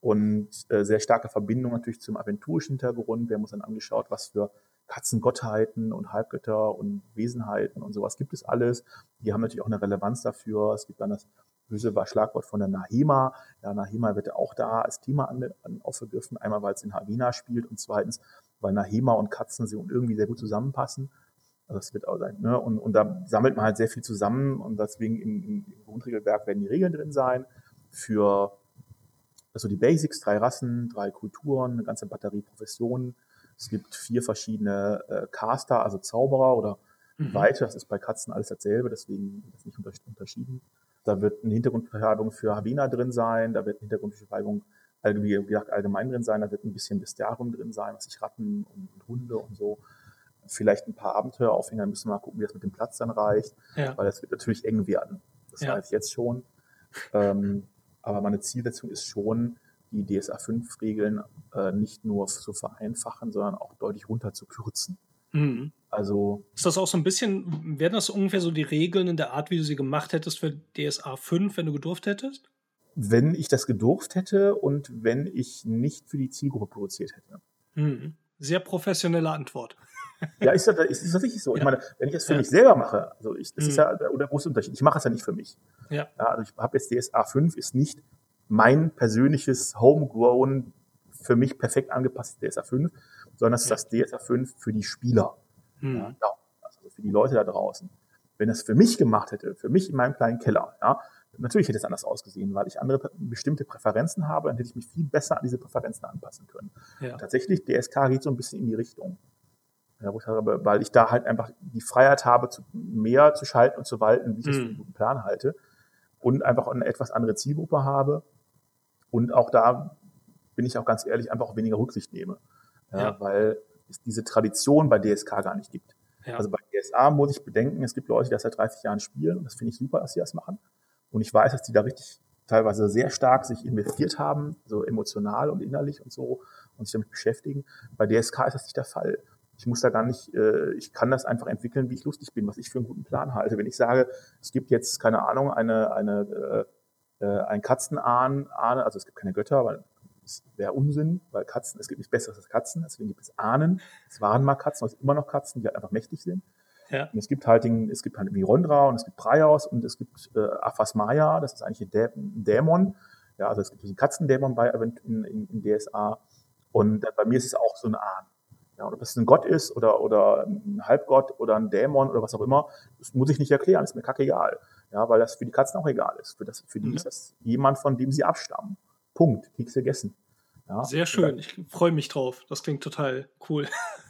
und äh, sehr starke Verbindung natürlich zum aventurischen Hintergrund. Wir haben uns dann angeschaut, was für Katzengottheiten und Halbgötter und Wesenheiten und sowas gibt es alles. Die haben natürlich auch eine Relevanz dafür. Es gibt dann das böse Schlagwort von der Nahema. Ja, Nahema wird ja auch da als Thema an, an, aufgegriffen. Einmal, weil es in Havina spielt und zweitens, weil Nahema und Katzen irgendwie sehr gut zusammenpassen. Also das wird auch sein. Ne? Und, und da sammelt man halt sehr viel zusammen und deswegen im, im Grundregelwerk werden die Regeln drin sein für also die Basics, drei Rassen, drei Kulturen, eine ganze Batterie Professionen. Es gibt vier verschiedene äh, Caster, also Zauberer oder mhm. Weite. Das ist bei Katzen alles dasselbe, deswegen ist das nicht unterschieden. Da wird eine Hintergrundbeschreibung für Havina drin sein, da wird eine Hintergrundbeschreibung wie gesagt, allgemein drin sein, da wird ein bisschen Bestiarium drin sein, was sich Ratten und, und Hunde und so vielleicht ein paar Abenteuer aufhängen, dann müssen wir mal gucken, wie das mit dem Platz dann reicht, ja. weil das wird natürlich eng werden. Das ja. weiß ich jetzt schon. Ähm, aber meine Zielsetzung ist schon, die DSA 5 Regeln äh, nicht nur zu vereinfachen, sondern auch deutlich runter zu kürzen. Mhm. Also. Ist das auch so ein bisschen, wären das ungefähr so die Regeln in der Art, wie du sie gemacht hättest für DSA 5, wenn du gedurft hättest? Wenn ich das gedurft hätte und wenn ich nicht für die Zielgruppe produziert hätte. Mhm. Sehr professionelle Antwort. Ja, ist das, ist das tatsächlich so? Ja. Ich meine, wenn ich das für ja. mich selber mache, also ich, das mhm. ist ja der, der große Unterschied. Ich mache es ja nicht für mich. Ja. ja also ich habe jetzt DSA 5 ist nicht mein persönliches Homegrown, für mich perfekt angepasstes DSA 5, sondern es ist das DSA 5 für die Spieler. Mhm. Ja, also für die Leute da draußen. Wenn es für mich gemacht hätte, für mich in meinem kleinen Keller, ja, natürlich hätte es anders ausgesehen, weil ich andere bestimmte Präferenzen habe, dann hätte ich mich viel besser an diese Präferenzen anpassen können. Ja. Tatsächlich, DSK geht so ein bisschen in die Richtung. Ja, weil ich da halt einfach die Freiheit habe, zu, mehr zu schalten und zu walten, wie ich es für einen mhm. guten Plan halte. Und einfach eine etwas andere Zielgruppe habe. Und auch da bin ich auch ganz ehrlich, einfach auch weniger Rücksicht nehme. Ja, ja. Weil es diese Tradition bei DSK gar nicht gibt. Ja. Also bei DSA muss ich bedenken, es gibt Leute, die das seit 30 Jahren spielen und das finde ich super, dass sie das machen. Und ich weiß, dass die da richtig teilweise sehr stark sich investiert haben, so emotional und innerlich und so und sich damit beschäftigen. Bei DSK ist das nicht der Fall. Ich muss da gar nicht, äh, ich kann das einfach entwickeln, wie ich lustig bin, was ich für einen guten Plan halte. Wenn ich sage, es gibt jetzt, keine Ahnung, eine, eine, äh, äh ein Katzenahn, also es gibt keine Götter, weil es wäre Unsinn, weil Katzen, es gibt nichts Besseres als Katzen, deswegen gibt es Ahnen. Es waren mal Katzen, es immer noch Katzen, die halt einfach mächtig sind. Ja. Und es gibt halt den, es gibt halt wie Rondra und es gibt Praios und es gibt äh, Aphasmaya, das ist eigentlich ein, Dämon. Ja, also es gibt diesen Katzendämon bei in, in, in DSA. Und äh, bei mir ist es auch so eine Ahn. Ja, ob es ein Gott ist oder, oder ein Halbgott oder ein Dämon oder was auch immer, das muss ich nicht erklären, ist mir kackegal. Ja, weil das für die Katzen auch egal ist. Für, das, für die mhm. ist das jemand, von dem sie abstammen. Punkt. Keks gegessen. Ja, Sehr schön. Ich freue mich drauf. Das klingt total cool.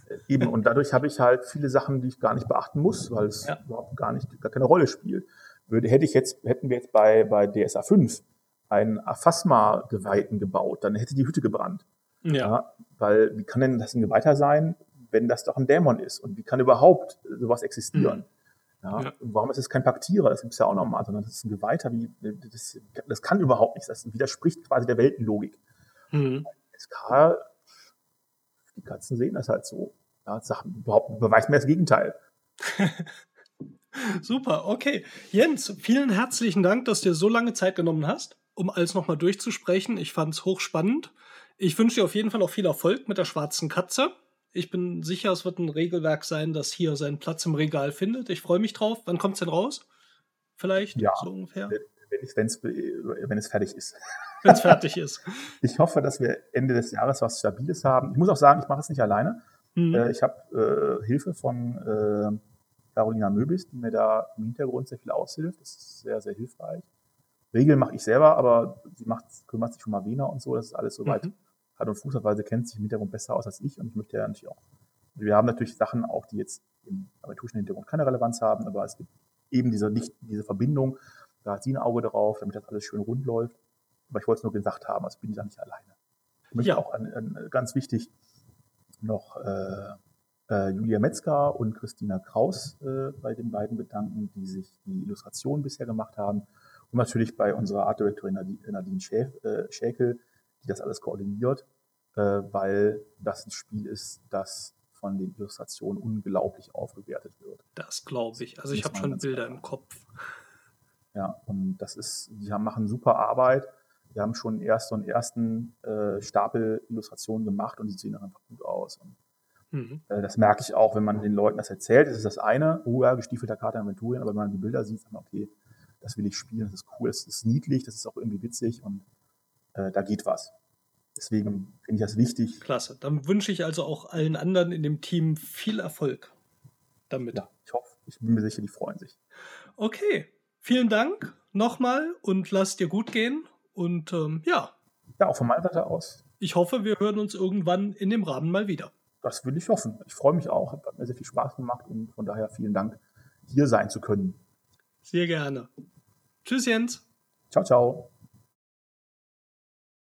Äh, eben, und dadurch habe ich halt viele Sachen, die ich gar nicht beachten muss, weil es ja. überhaupt gar nicht, gar keine Rolle spielt. Würde, hätte ich jetzt, hätten wir jetzt bei, bei DSA 5 einen Aphasma-Geweihten gebaut, dann hätte die Hütte gebrannt. Ja. ja. Weil wie kann denn das ein Geweihter sein, wenn das doch ein Dämon ist? Und wie kann überhaupt sowas existieren? Mhm. Ja, ja. warum ist es kein Paktierer? Das gibt es ja auch nochmal, sondern das ist ein Geweihter. Wie, das, das kann überhaupt nichts. Das widerspricht quasi der Weltenlogik. Mhm. SK, die Katzen sehen das halt so. Ja, Sachen überhaupt beweist mir das Gegenteil. [LAUGHS] Super, okay. Jens, vielen herzlichen Dank, dass du dir so lange Zeit genommen hast, um alles nochmal durchzusprechen. Ich fand es hochspannend. Ich wünsche dir auf jeden Fall auch viel Erfolg mit der schwarzen Katze. Ich bin sicher, es wird ein Regelwerk sein, das hier seinen Platz im Regal findet. Ich freue mich drauf. Wann kommt es denn raus? Vielleicht ja, so ungefähr. Wenn es, wenn es fertig ist. [LAUGHS] Wenn es fertig ist. [LAUGHS] Ich hoffe, dass wir Ende des Jahres was Stabiles haben. Ich muss auch sagen, ich mache es nicht alleine. Mhm. Äh, ich habe äh, Hilfe von äh, Carolina Möbis, die mir da im Hintergrund sehr viel aushilft. Das ist sehr, sehr hilfreich. Regeln mache ich selber, aber sie macht, kümmert sich um Marina und so. Das ist alles soweit mhm. Hand und Fuß hat, weil sie kennt sich im Hintergrund besser aus als ich und ich möchte ja natürlich auch. Wir haben natürlich Sachen auch, die jetzt im abiturischen Hintergrund keine Relevanz haben, aber es gibt eben diese, nicht, diese Verbindung. Da hat sie ein Auge drauf, damit das alles schön rund läuft. Aber ich wollte es nur gesagt haben, also bin ich da nicht alleine. Ich möchte ja. auch an, an, ganz wichtig noch äh, äh, Julia Metzger und Christina Kraus äh, bei den beiden bedanken, die sich die Illustration bisher gemacht haben. Und natürlich bei unserer Artdirektorin Nadine äh, Schäkel, die das alles koordiniert, äh, weil das ein Spiel ist, das von den Illustrationen unglaublich aufgewertet wird. Das glaube ich. Also ich habe schon Bilder im Kopf. Ja, und das ist, die haben, machen super Arbeit. Wir haben schon erst so einen ersten äh, Stapel Illustrationen gemacht und die sehen einfach gut aus. Und, mhm. äh, das merke ich auch, wenn man den Leuten das erzählt. Das ist das eine, oh ja, gestiefelter Karte Aventurien, aber wenn man die Bilder sieht, sagt man, okay, das will ich spielen, das ist cool, das ist niedlich, das ist auch irgendwie witzig und äh, da geht was. Deswegen finde ich das wichtig. Klasse. Dann wünsche ich also auch allen anderen in dem Team viel Erfolg damit. Ja, ich hoffe, ich bin mir sicher, die freuen sich. Okay. Vielen Dank nochmal und lasst dir gut gehen. Und ähm, ja. Ja, auch von meiner Seite aus. Ich hoffe, wir hören uns irgendwann in dem Rahmen mal wieder. Das will ich hoffen. Ich freue mich auch. Hat mir sehr viel Spaß gemacht und von daher vielen Dank, hier sein zu können. Sehr gerne. Tschüss, Jens. Ciao, ciao.